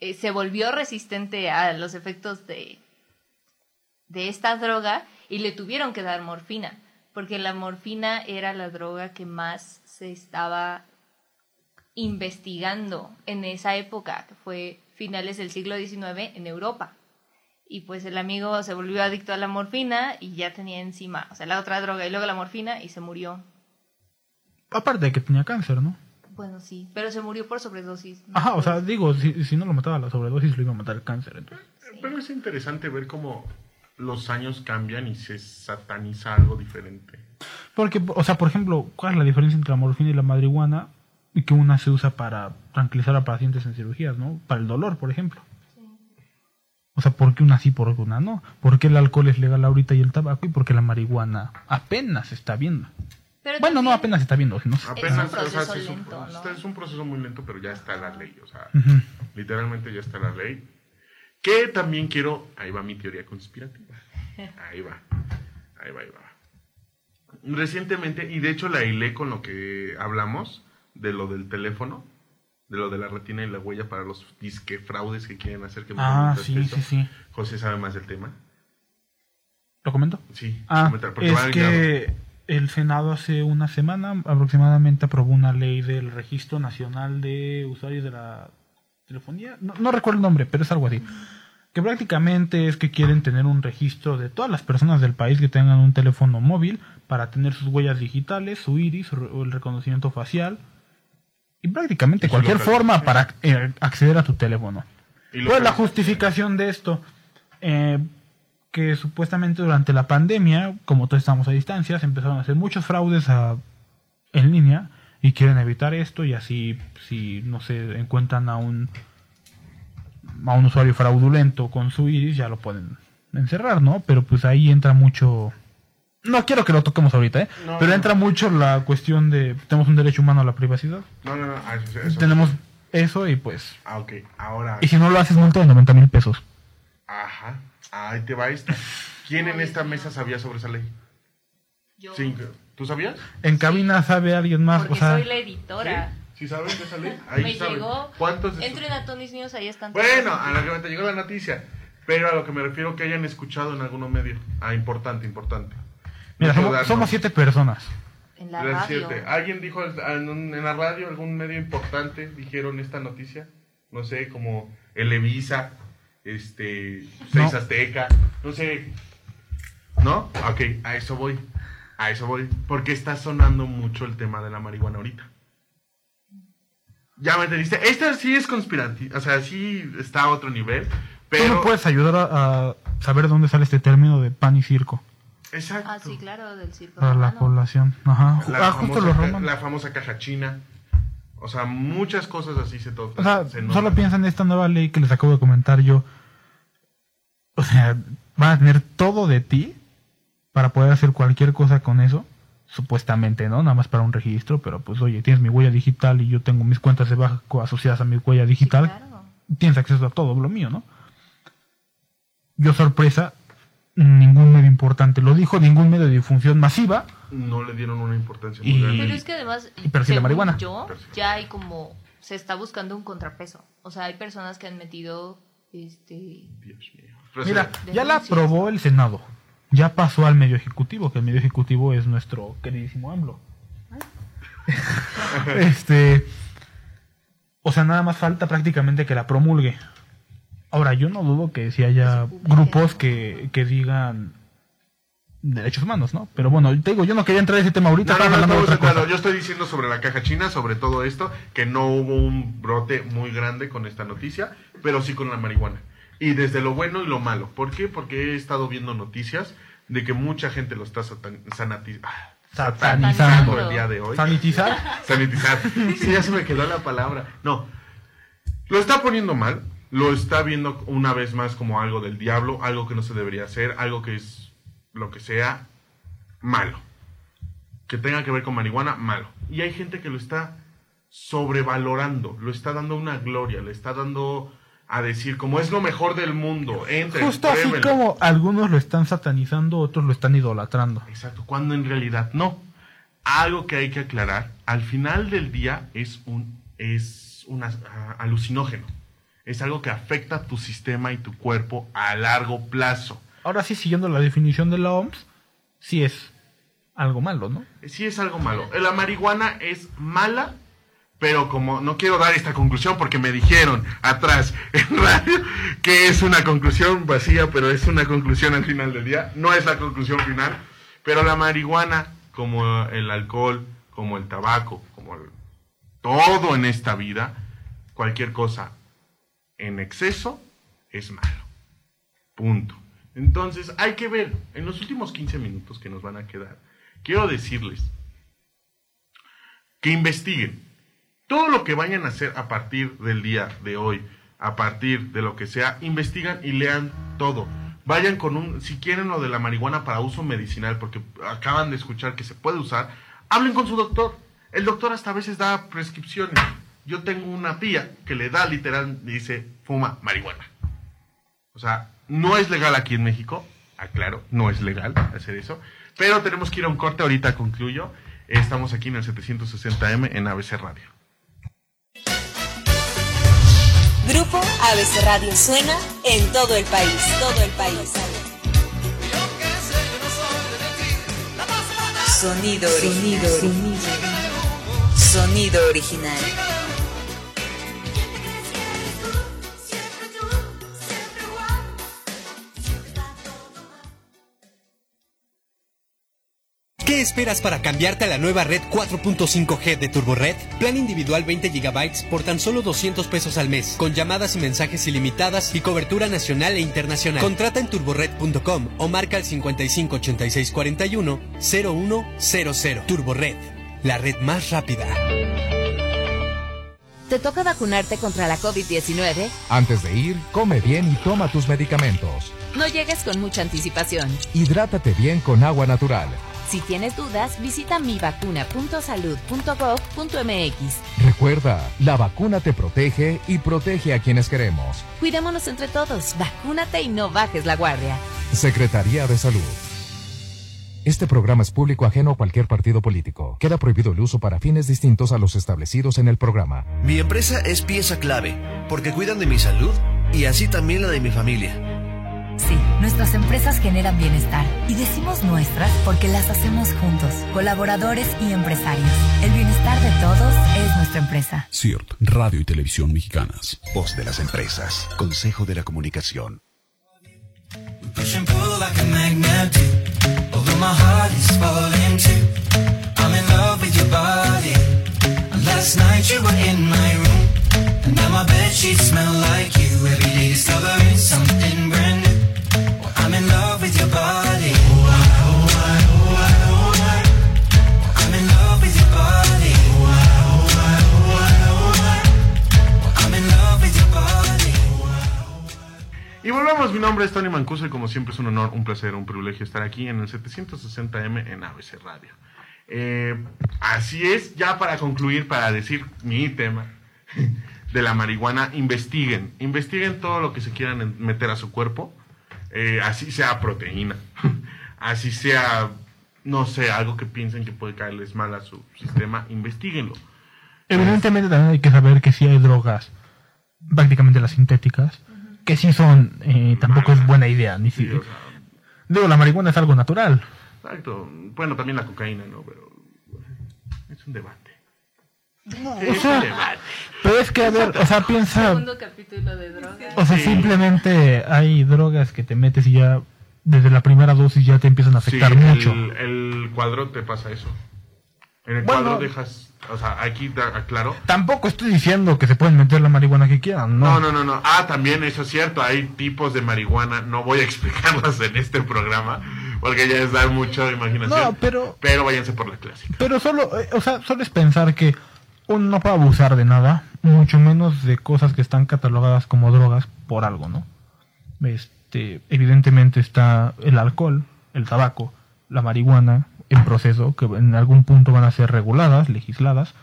eh, se volvió resistente a los efectos de, de esta droga y le tuvieron que dar morfina, porque la morfina era la droga que más se estaba investigando en esa época, que fue finales del siglo XIX en Europa. Y pues el amigo se volvió adicto a la morfina y ya tenía encima, o sea, la otra droga y luego la morfina y se murió. Aparte de que tenía cáncer, ¿no? Bueno, sí, pero se murió por sobredosis. ¿no? Ajá, o sea, digo, si, si no lo mataba la sobredosis, lo iba a matar el cáncer. Entonces. Pero es interesante ver cómo los años cambian y se sataniza algo diferente. Porque, o sea, por ejemplo, ¿cuál es la diferencia entre la morfina y la marihuana? Y que una se usa para tranquilizar a pacientes en cirugías, ¿no? Para el dolor, por ejemplo. O sea, ¿por qué una sí, por qué una no? ¿Por qué el alcohol es legal ahorita y el tabaco? Y por qué la marihuana apenas se está viendo. Pero bueno, no apenas se está viendo. sino- Apenas, un o sea, proceso sí es un- lento, ¿no? este es un proceso muy lento, pero ya está la ley. O sea, literalmente ya está la ley. Que también quiero. Ahí va mi teoría conspirativa. Ahí va. Ahí va, ahí va. Recientemente, y de hecho la hilé con lo que hablamos de lo del teléfono, de lo de la retina y la huella para los disque fraudes que quieren hacer que Ah, sí, sí, sí. José sabe más del tema. ¿Lo comento? Sí, Ah, es que el Senado hace una semana aproximadamente aprobó una ley del Registro Nacional de Usuarios de la Telefonía. No, no recuerdo el nombre, pero es algo así. que prácticamente es que quieren tener un registro de todas las personas del país que tengan un teléfono móvil para tener sus huellas digitales, su iris, el reconocimiento facial y prácticamente cualquier forma para eh, acceder a tu teléfono. Y ¿Cuál es la justificación de esto? Eh, que supuestamente durante la pandemia, como todos estamos a distancia, se empezaron a hacer muchos fraudes a- en línea y quieren evitar esto y así si no se encuentran a un a un usuario fraudulento con su iris ya lo pueden encerrar, ¿no? Pero pues ahí entra mucho no quiero que lo toquemos ahorita, ¿eh? No, Pero no. entra mucho la cuestión de tenemos un derecho humano a la privacidad. No, no, no. ah, eso- eso- Tenemos eso y pues Ah, ok. Ahora. y si no lo haces multa de 90 mil pesos. Ajá. Ahí te va esta. ¿Quién en esta mesa sabía sobre esa ley? Yo. Cinco. ¿Tú sabías? En cabina sabe alguien más, Porque o sea, soy la editora. ¿Sí sabes de esa ley? <laughs> Me Ahí saben. llegó. ¿Cuántos de Entren a Tony's News, ahí están. Bueno, a lo que me te llegó la noticia. Pero a lo que me refiero que hayan escuchado en algunos medios. Ah, importante, importante. Mira, somos, siete personas. En la radio. siete. ¿Alguien dijo en, un- en la radio, algún medio importante, dijeron esta noticia? No sé, como Elevisa, este, Seis No. Azteca, no sé. ¿No? Ok, a eso voy. A eso voy. Porque está sonando mucho el tema de la marihuana ahorita. Ya me entendiste. Esta sí es conspirante. O sea, sí está a otro nivel. Tú Pero. me puedes ayudar a, a saber dónde sale este término de pan y circo Exacto. Ah, sí, claro, del circo. para la población. Ajá. La, ah, justo famosa, los romanos. la famosa caja china. O sea, muchas cosas así se tocan. O sea, se solo piensa en esta nueva ley que les acabo de comentar yo. O sea, van a tener todo de ti para poder hacer cualquier cosa con eso. Supuestamente, ¿no? Nada más para un registro, pero pues oye, tienes mi huella digital y yo tengo mis cuentas de banco asociadas a mi huella digital. Tienes acceso a todo lo mío, ¿no? Yo sorpresa, ningún medio importante lo dijo, ningún medio de difusión masiva. No le dieron una importancia muy Y- grande. Pero es que además, Y según marihuana. yo, ya hay como, se está buscando un contrapeso. O sea, hay personas que han metido, este... Mira, ya la aprobó el Senado. Ya pasó al medio ejecutivo, que el medio ejecutivo es nuestro queridísimo AMLO. <laughs> este. O sea, nada más falta prácticamente que la promulgue. Ahora, yo no dudo que si haya grupos que, que digan derechos humanos, ¿no? Pero bueno, te digo, yo no quería entrar en ese tema ahorita, No, no, no, cosa. Yo estoy diciendo sobre la caja china, sobre todo esto, que no hubo un brote muy grande con esta noticia, pero sí con la marihuana. Y desde lo bueno y lo malo. ¿Por qué? Porque he estado viendo noticias de que mucha gente lo está satan- sanati- ah, Satanizando. satanizando el día de hoy. ¿Sanitizar? Sanitizar. Sí, ya se me quedó la palabra. No. Lo está poniendo mal. Lo está viendo una vez más como algo del diablo, algo que no se debería hacer, algo que es lo que sea malo. Que tenga que ver con marihuana, malo. Y hay gente que lo está sobrevalorando, lo está dando una gloria, le está dando a decir como es lo mejor del mundo. Entren, Justo así como algunos lo están satanizando, otros lo están idolatrando. Exacto, cuando en realidad no. Algo que hay que aclarar, al final del día es un es un as- ah, alucinógeno. Es algo que afecta tu sistema y tu cuerpo a largo plazo. Ahora sí, siguiendo la definición de la OMS, sí es algo malo, ¿no? Sí es algo malo. La marihuana es mala, pero como no quiero dar esta conclusión porque me dijeron atrás en radio que es una conclusión vacía, pero es una conclusión al final del día. No es la conclusión final, pero la marihuana, como el alcohol, como el tabaco, como el- todo en esta vida, cualquier cosa en exceso es malo. Punto. Entonces hay que ver, en los últimos 15 minutos que nos van a quedar, quiero decirles que investiguen todo lo que vayan a hacer a partir del día de hoy, a partir de lo que sea, investigan y lean todo. Vayan con un, si quieren lo de la marihuana para uso medicinal, porque acaban de escuchar que se puede usar, hablen con su doctor. El doctor hasta a veces da prescripciones. Yo tengo una tía que le da literal, dice, fuma marihuana. O sea, no es legal aquí en México, aclaro, no es legal hacer eso, pero tenemos que ir a un corte, ahorita concluyo. Estamos aquí en el 760M en ABC Radio. Grupo ABC Radio suena en todo el país, todo el país. Sonido original. Sonido original. ¿Qué esperas para cambiarte a la nueva red 4.5G de TurboRed? Plan individual 20 GB por tan solo 200 pesos al mes, con llamadas y mensajes ilimitadas y cobertura nacional e internacional. Contrata en turbored.com o marca al 55 86 41 0100. TurboRed, la red más rápida. ¿Te toca vacunarte contra la COVID-19? Antes de ir, come bien y toma tus medicamentos. No llegues con mucha anticipación. Hidrátate bien con agua natural. Si tienes dudas, visita mivacuna.salud.gov.mx. Recuerda, la vacuna te protege y protege a quienes queremos. Cuidémonos entre todos, vacúnate y no bajes la guardia. Secretaría de Salud. Este programa es público ajeno a cualquier partido político. Queda prohibido el uso para fines distintos a los establecidos en el programa. Mi empresa es pieza clave, porque cuidan de mi salud y así también la de mi familia. Nuestras empresas generan bienestar. Y decimos nuestras porque las hacemos juntos, colaboradores y empresarios. El bienestar de todos es nuestra empresa. CIRT, Radio y Televisión Mexicanas. Voz de las empresas. Consejo de la Comunicación. in love with your body. And last night you were in my room. And now my bed sheets smell like you. Every day discovering nombre es Tony y como siempre es un honor, un placer, un privilegio estar aquí en el 760M en ABC Radio. Eh, así es, ya para concluir, para decir mi tema <laughs> de la marihuana, investiguen, investiguen todo lo que se quieran meter a su cuerpo, eh, así sea proteína, <laughs> así sea, no sé, algo que piensen que puede caerles mal a su sistema, investiguenlo. Evidentemente también hay que saber que si hay drogas, prácticamente las sintéticas, que sí son, eh, tampoco es buena idea. Ni si, digo, la marihuana es algo natural. Exacto, bueno, también la cocaína, ¿no? Pero es un debate. O Es sea, un debate. pero es que, a ver, o sea, piensa, Segundo capítulo de drogas. o sea, Sí. simplemente hay drogas que te metes y ya, desde la primera dosis ya te empiezan a afectar Sí, mucho. El, el cuadro te pasa eso. En el Bueno. cuadro dejas, o sea, aquí aclaro. Tampoco estoy diciendo que se pueden meter la marihuana que quieran, ¿no? No, no, no, no. Ah, también eso es cierto. Hay tipos de marihuana. No voy a <laughs> explicarlos en este programa porque ya es dar mucha imaginación. No, pero- Pero váyanse por la clásica. Pero solo, eh, o sea, solo es pensar que uno no puede abusar de nada, mucho menos de cosas que están catalogadas como drogas por algo, ¿no? Este, evidentemente está el alcohol, el tabaco, la marihuana en proceso, que en algún punto van a ser reguladas, legisladas.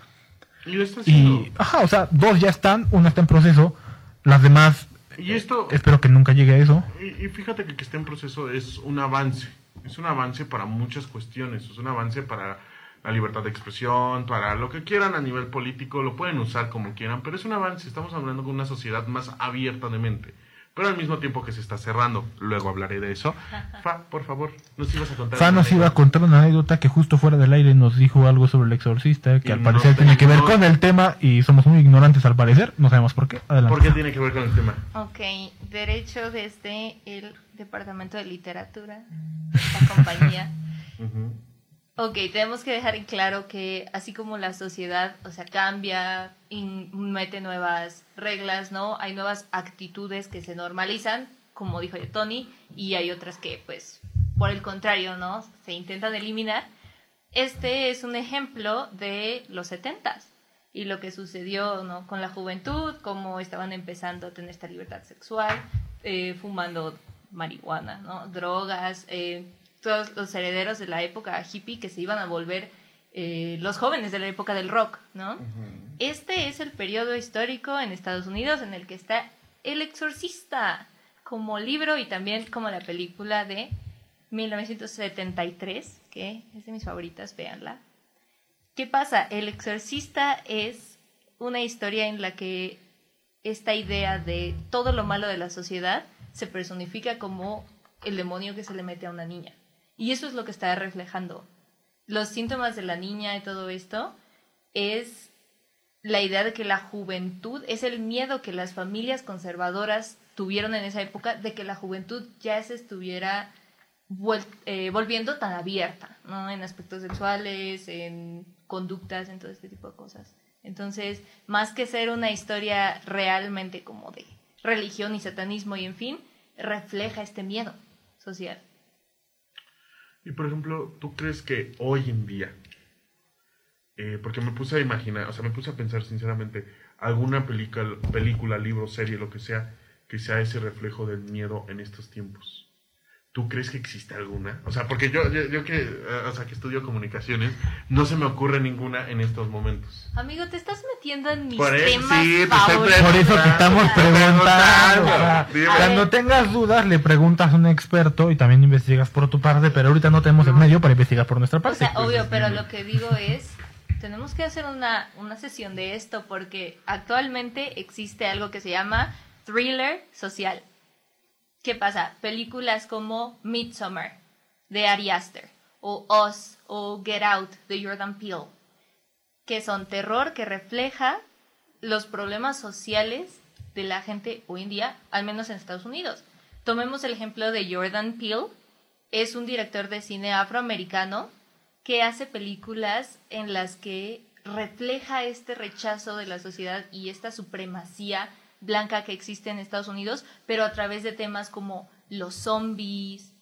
Y haciendo. Y, ajá, o sea, dos ya están, una está en proceso, las demás, Y esto, espero que nunca llegue a eso. y, y fíjate que que esté en proceso es un avance. Es un avance para muchas cuestiones. Es un avance para la libertad de expresión, para lo que quieran a nivel político. Lo pueden usar como quieran, pero es un avance. Estamos hablando de una sociedad más abierta de mente. Pero al mismo tiempo que se está cerrando. Luego hablaré de eso. <laughs> Fa, por favor, nos ibas a contar. Fa nos iba a contar una anécdota que justo fuera del aire nos dijo algo sobre el exorcista, que Y al no parecer tiene que ver con el tema y somos muy ignorantes al parecer, no sabemos por qué. Adelante. ¿Por qué tiene que ver con el tema? Ok, derecho desde el Departamento de Literatura, la compañía. <laughs> Ok, tenemos que dejar en claro que así como la sociedad, o sea, cambia y mete nuevas reglas, ¿no? Hay nuevas actitudes que se normalizan, como dijo Tony, y hay otras que, pues, por el contrario, ¿no? Se intentan eliminar. Este es un ejemplo de los setentas y lo que sucedió ¿no? con la juventud, cómo estaban empezando a tener esta libertad sexual, eh, fumando marihuana, ¿no? drogas, eh, todos los herederos de la época hippie que se iban a volver eh, los jóvenes de la época del rock, ¿no? Este es el periodo histórico en Estados Unidos en el que está El Exorcista como libro y también como la película de 1973, que es de mis favoritas, véanla. ¿Qué pasa? El Exorcista es una historia en la que esta idea de todo lo malo de la sociedad se personifica como el demonio que se le mete a una niña. Y eso es lo que está reflejando. Los síntomas de la niña y todo esto es la idea de que la juventud es el miedo que las familias conservadoras tuvieron en esa época de que la juventud ya se estuviera eh, volviendo tan abierta, ¿no? En aspectos sexuales, en conductas, en todo este tipo de cosas. Entonces, más que ser una historia realmente como de religión y satanismo y en fin, refleja este miedo social. Y por ejemplo, ¿tú crees que hoy en día, eh, porque me puse a imaginar, o sea, me puse a pensar sinceramente, alguna película, película, libro, serie, lo que sea, que sea ese reflejo del miedo en estos tiempos? ¿Tú crees que existe alguna? O sea, porque yo, yo, yo que, eh, o sea, que estudio comunicaciones, no se me ocurre ninguna en estos momentos. Amigo, te estás metiendo en mis Por eso, temas sí, favoritos. Por eso te estamos Preguntando, o cuando tengas dudas, le preguntas a un experto y también investigas por tu parte, pero ahorita no tenemos el medio para investigar por nuestra O parte. sea, obvio, pero lo que digo es, tenemos que hacer una, una sesión de esto porque actualmente existe algo que se llama thriller social. ¿Qué pasa? Películas como Midsommar de Ari Aster o Us o Get Out de Jordan Peele, que son terror que refleja los problemas sociales de la gente hoy en día, al menos en Estados Unidos. Tomemos el ejemplo de Jordan Peele, es un director de cine afroamericano que hace películas en las que refleja este rechazo de la sociedad y esta supremacía blanca que existe en Estados Unidos, pero a través de temas como los zombies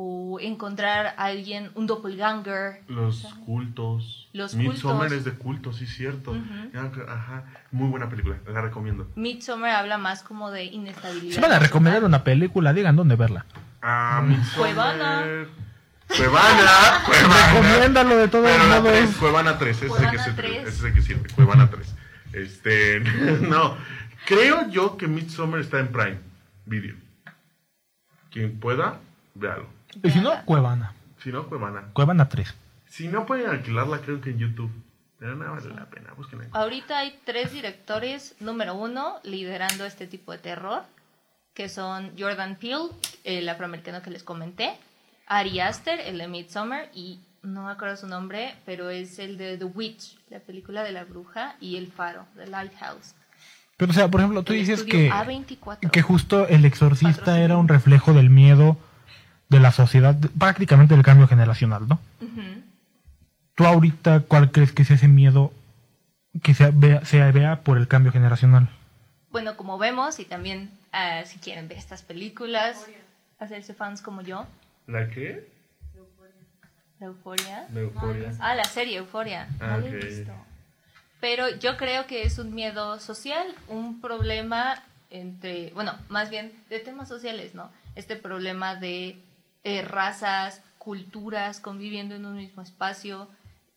o encontrar a alguien, un doppelganger. Los cultos. Los Midsommar cultos. es de cultos, sí, cierto. Ujú. Ajá, muy buena película, la recomiendo. Midsommar habla más como de inestabilidad. Si van a recomendar una película, digan dónde verla. Ah, Mm. Midsommar. Cuevana. Cuevana, <laughs> Cuevana. Recomiéndalo de todos modos. tres, Cuevana 3, ese es el que Cuevana sirve. 3. Ese es el que sirve, Cuevana 3. Este, <laughs> no, creo yo que Midsommar está en Prime Video. Quien pueda, véalo. Y si no, Cuevana. Si no, Cuevana. Cuevana 3. Si no pueden alquilarla, creo que en YouTube. Pero no vale la pena, busquen ahí. Ahorita hay tres directores, número uno, liderando este tipo de terror, que son Jordan Peele, el afroamericano que les comenté, Ari Aster, el de Midsommar, y no me acuerdo su nombre, pero es el de The Witch, la película de la bruja, y El Faro, The Lighthouse. Pero, o sea, por ejemplo, tú El dices que, A24. que justo el exorcista era un reflejo del miedo de la sociedad, prácticamente del cambio generacional, ¿no? Ujú. ¿Tú ahorita cuál crees que es ese miedo que se vea, se vea por el cambio generacional? Bueno, como vemos, y también ah, si quieren ver estas películas, hacerse fans como yo, ¿La qué? La Euforia. La Euforia. Ah, la serie Euforia. Ah, no la he visto. Pero yo creo que es un miedo social, un problema entre, bueno, más bien de temas sociales, ¿no? Este problema de eh, razas, culturas conviviendo en un mismo espacio,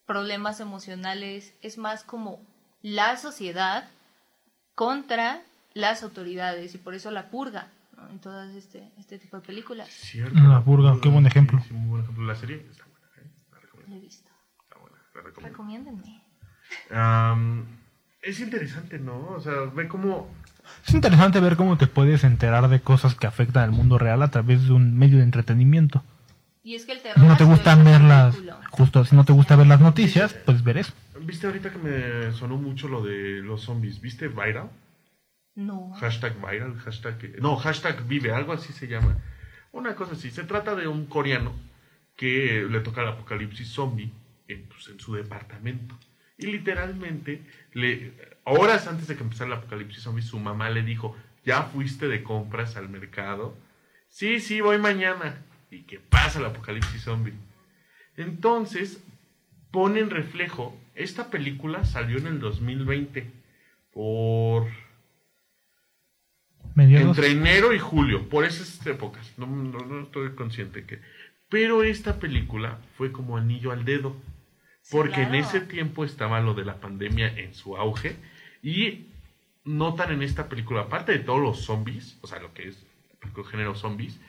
problemas emocionales, es más como la sociedad contra las autoridades y por eso la purga, ¿no? En todas este, este tipo de películas. Cierto. La purga, qué buen ejemplo. Sí, muy buen ejemplo. La serie está buena, ¿eh? La recomiendo. La he visto. Está buena, la recomiendo. Recomiéndenme. Es interesante, ¿no? O sea, ve cómo Es interesante ver cómo te puedes enterar de cosas que afectan al mundo real a través de un medio de entretenimiento. Y es que el Si terror no ha te el ver las, justo, si no te gusta ver las noticias, pues ver eso. Viste ahorita que me sonó mucho lo de los zombies. ¿Viste Viral? No. Hashtag Viral, hashtag... No, hashtag Vive, algo así se llama. Una cosa así. Se trata de un coreano que le toca el apocalipsis zombie en, pues, en su departamento. Y literalmente, le, horas antes de que empezara el apocalipsis zombie, su mamá le dijo, ¿ya fuiste de compras al mercado? Sí, sí, voy mañana. ¿Y qué pasa el apocalipsis zombie? Entonces, pone en reflejo, esta película salió en el 2020 por Mediados. entre enero y julio, por esas épocas. No, no, no estoy consciente que. Pero esta película fue como anillo al dedo. Porque en ese tiempo estaba lo de la pandemia en su auge. Y notan en esta película, aparte de todos los zombies, o sea, lo que es el género zombies,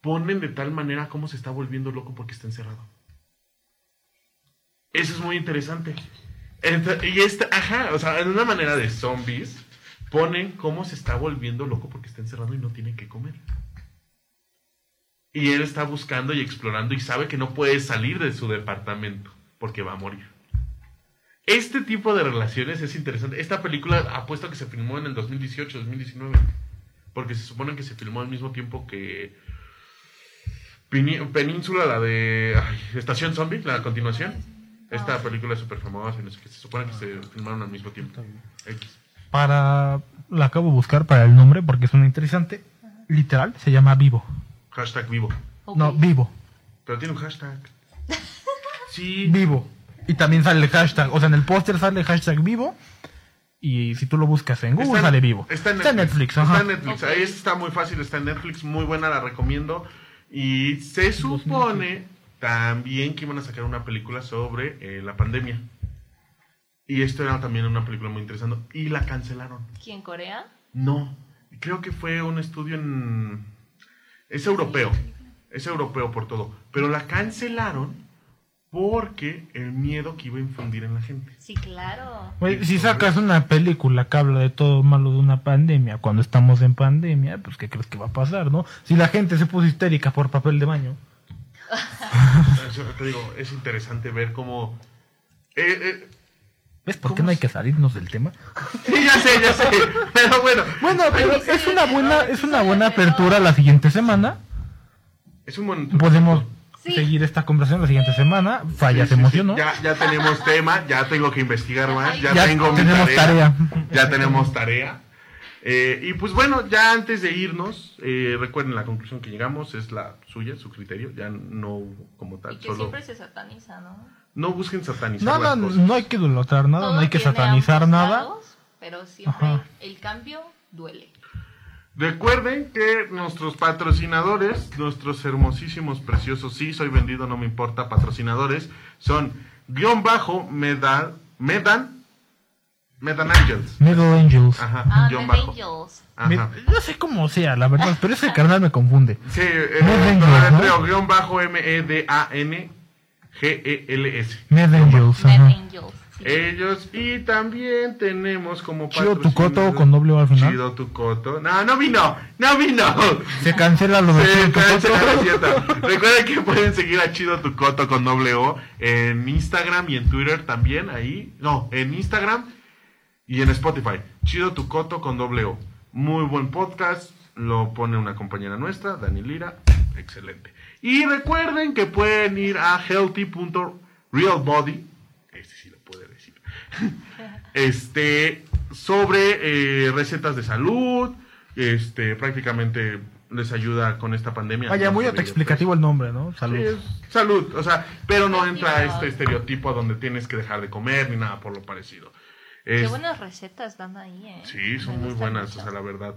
ponen de tal manera cómo se está volviendo loco porque está encerrado. Eso es muy interesante. Y esta, ajá, o sea, en una manera de zombies, ponen cómo se está volviendo loco porque está encerrado y no tiene que comer. Y él está buscando y explorando y sabe que no puede salir de su departamento porque va a morir. Este tipo de relaciones es interesante. Esta película apuesto que se filmó en el 2018, 2019. Porque se supone que se filmó al mismo tiempo que Península, la de ay, Estación Zombie, la continuación. Esta película es súper famosa y no sé qué. Se supone que se filmaron al mismo tiempo. X. Para. La acabo de buscar para el nombre porque suena interesante. Literal, se llama Vivo. Hashtag vivo. No, Vivo. Pero tiene un hashtag. <laughs> Sí. Vivo. Y también sale el hashtag. O sea, en el póster sale el hashtag Vivo. Y si tú lo buscas en Google, Está en- sale Vivo. Está en Netflix. Netflix, ajá. Está en Netflix. Ahí está muy fácil, está en Netflix. Muy buena, la recomiendo. Y se supone también que iban a sacar una película sobre eh, la pandemia. Y esto era también una película muy interesante. Y la cancelaron. ¿Quién Corea? No. Creo que fue un estudio en... Es europeo. Es europeo por todo. Pero la cancelaron porque el miedo que iba a infundir en la gente. Sí, claro. Si sacas una película que habla de todo malo de una pandemia cuando estamos en pandemia, pues ¿qué crees que va a pasar, no? Si la gente se puso histérica por papel de baño. <laughs> Eso te digo, es interesante ver cómo... eh, eh, ¿Ves por qué no hay que salirnos del tema? <laughs> Sí, ya sé, ya sé. Pero bueno. Bueno, pero es una buena, es una buena apertura la siguiente semana. Es un buen... Podemos seguir esta conversación la siguiente semana. Falla, Sí, se sí, emocionó. sí. Ya, ya tenemos tema, ya tengo que investigar más, ya, Ya tengo mi tenemos tarea. Ya tenemos tarea. Eh, y pues bueno, ya antes de irnos, eh, recuerden la conclusión que llegamos es la suya, su criterio, ya no como tal, Y que solo siempre se sataniza, ¿no? No busquen satanizar No, las no, cosas. no hay que idolatrar nada, Todo no hay que satanizar nada. lados, pero siempre Ajá. el cambio duele. Recuerden que nuestros patrocinadores, nuestros hermosísimos, preciosos, sí, soy vendido, no me importa, patrocinadores, son guion bajo, Medan, Medan, Medan Angels. Middle Angels. Ajá, Ah, guion bajo. Angels. Ajá. No sé cómo sea, la verdad, pero ese carnal me confunde. Sí, eh, Med Angels, ¿no? guion bajo E Med Angels. Angels. sí. Ellos, y también tenemos como Chido tu coto con doble O al final. Chido tu coto. No, no vino, no vino. Se cancela lo de cancela. Recuerden que pueden seguir a Chido Tu Coto con doble O en Instagram y en Twitter también, ahí. No, en Instagram y en Spotify. Chido Tu Coto con doble O. Muy buen podcast, lo pone una compañera nuestra, Dani Lira. Excelente. Y recuerden que pueden ir a healthy.realbody. Este sí lo puede decir. <laughs> este, sobre eh, recetas de salud. Este, prácticamente les ayuda con esta pandemia. Vaya, muy autoexplicativo el nombre, ¿no? Salud. Sí, es salud, o sea, pero no entra este estereotipo donde tienes que dejar de comer ni nada por lo parecido. Qué buenas recetas dan ahí, ¿eh? sí, son Me muy buenas, mucho. o sea, la verdad.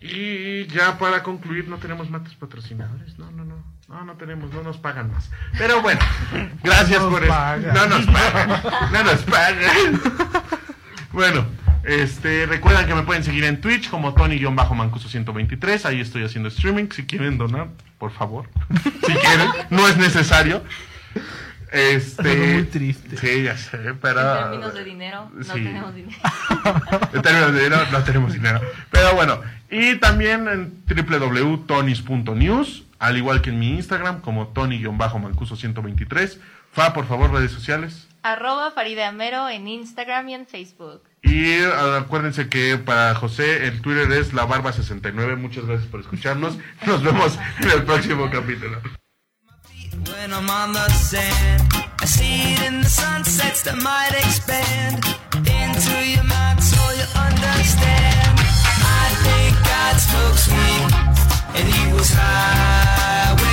Y ya para concluir, no tenemos más patrocinadores. No, no, no. No, no tenemos, no nos pagan más. Pero bueno, <laughs> gracias No nos por eso. pagan. No nos pagan. No nos pagan. <laughs> Bueno, este, recuerdan que me pueden seguir en Twitch como Tony-Mancuso123. Ahí estoy haciendo streaming. Si quieren donar, por favor. <laughs> Si quieren, no es necesario. Este, muy triste. Sí, ya sé, pero. En términos de dinero, no Sí. tenemos dinero. <laughs> En términos de dinero, no tenemos dinero. Pero bueno, y también en www.tonis.news, al igual que en mi Instagram, como Tony-Mancuso123. Fa, por favor, redes sociales. Arroba Farida Amero en Instagram y en Facebook. Y ah, acuérdense que para José el Twitter es la barba 69. Muchas gracias por escucharnos. Nos vemos en el próximo capítulo. When I'm on the sand, I see it in the sunsets that might expand into your mind so you understand. I think God smokes weed and he was high.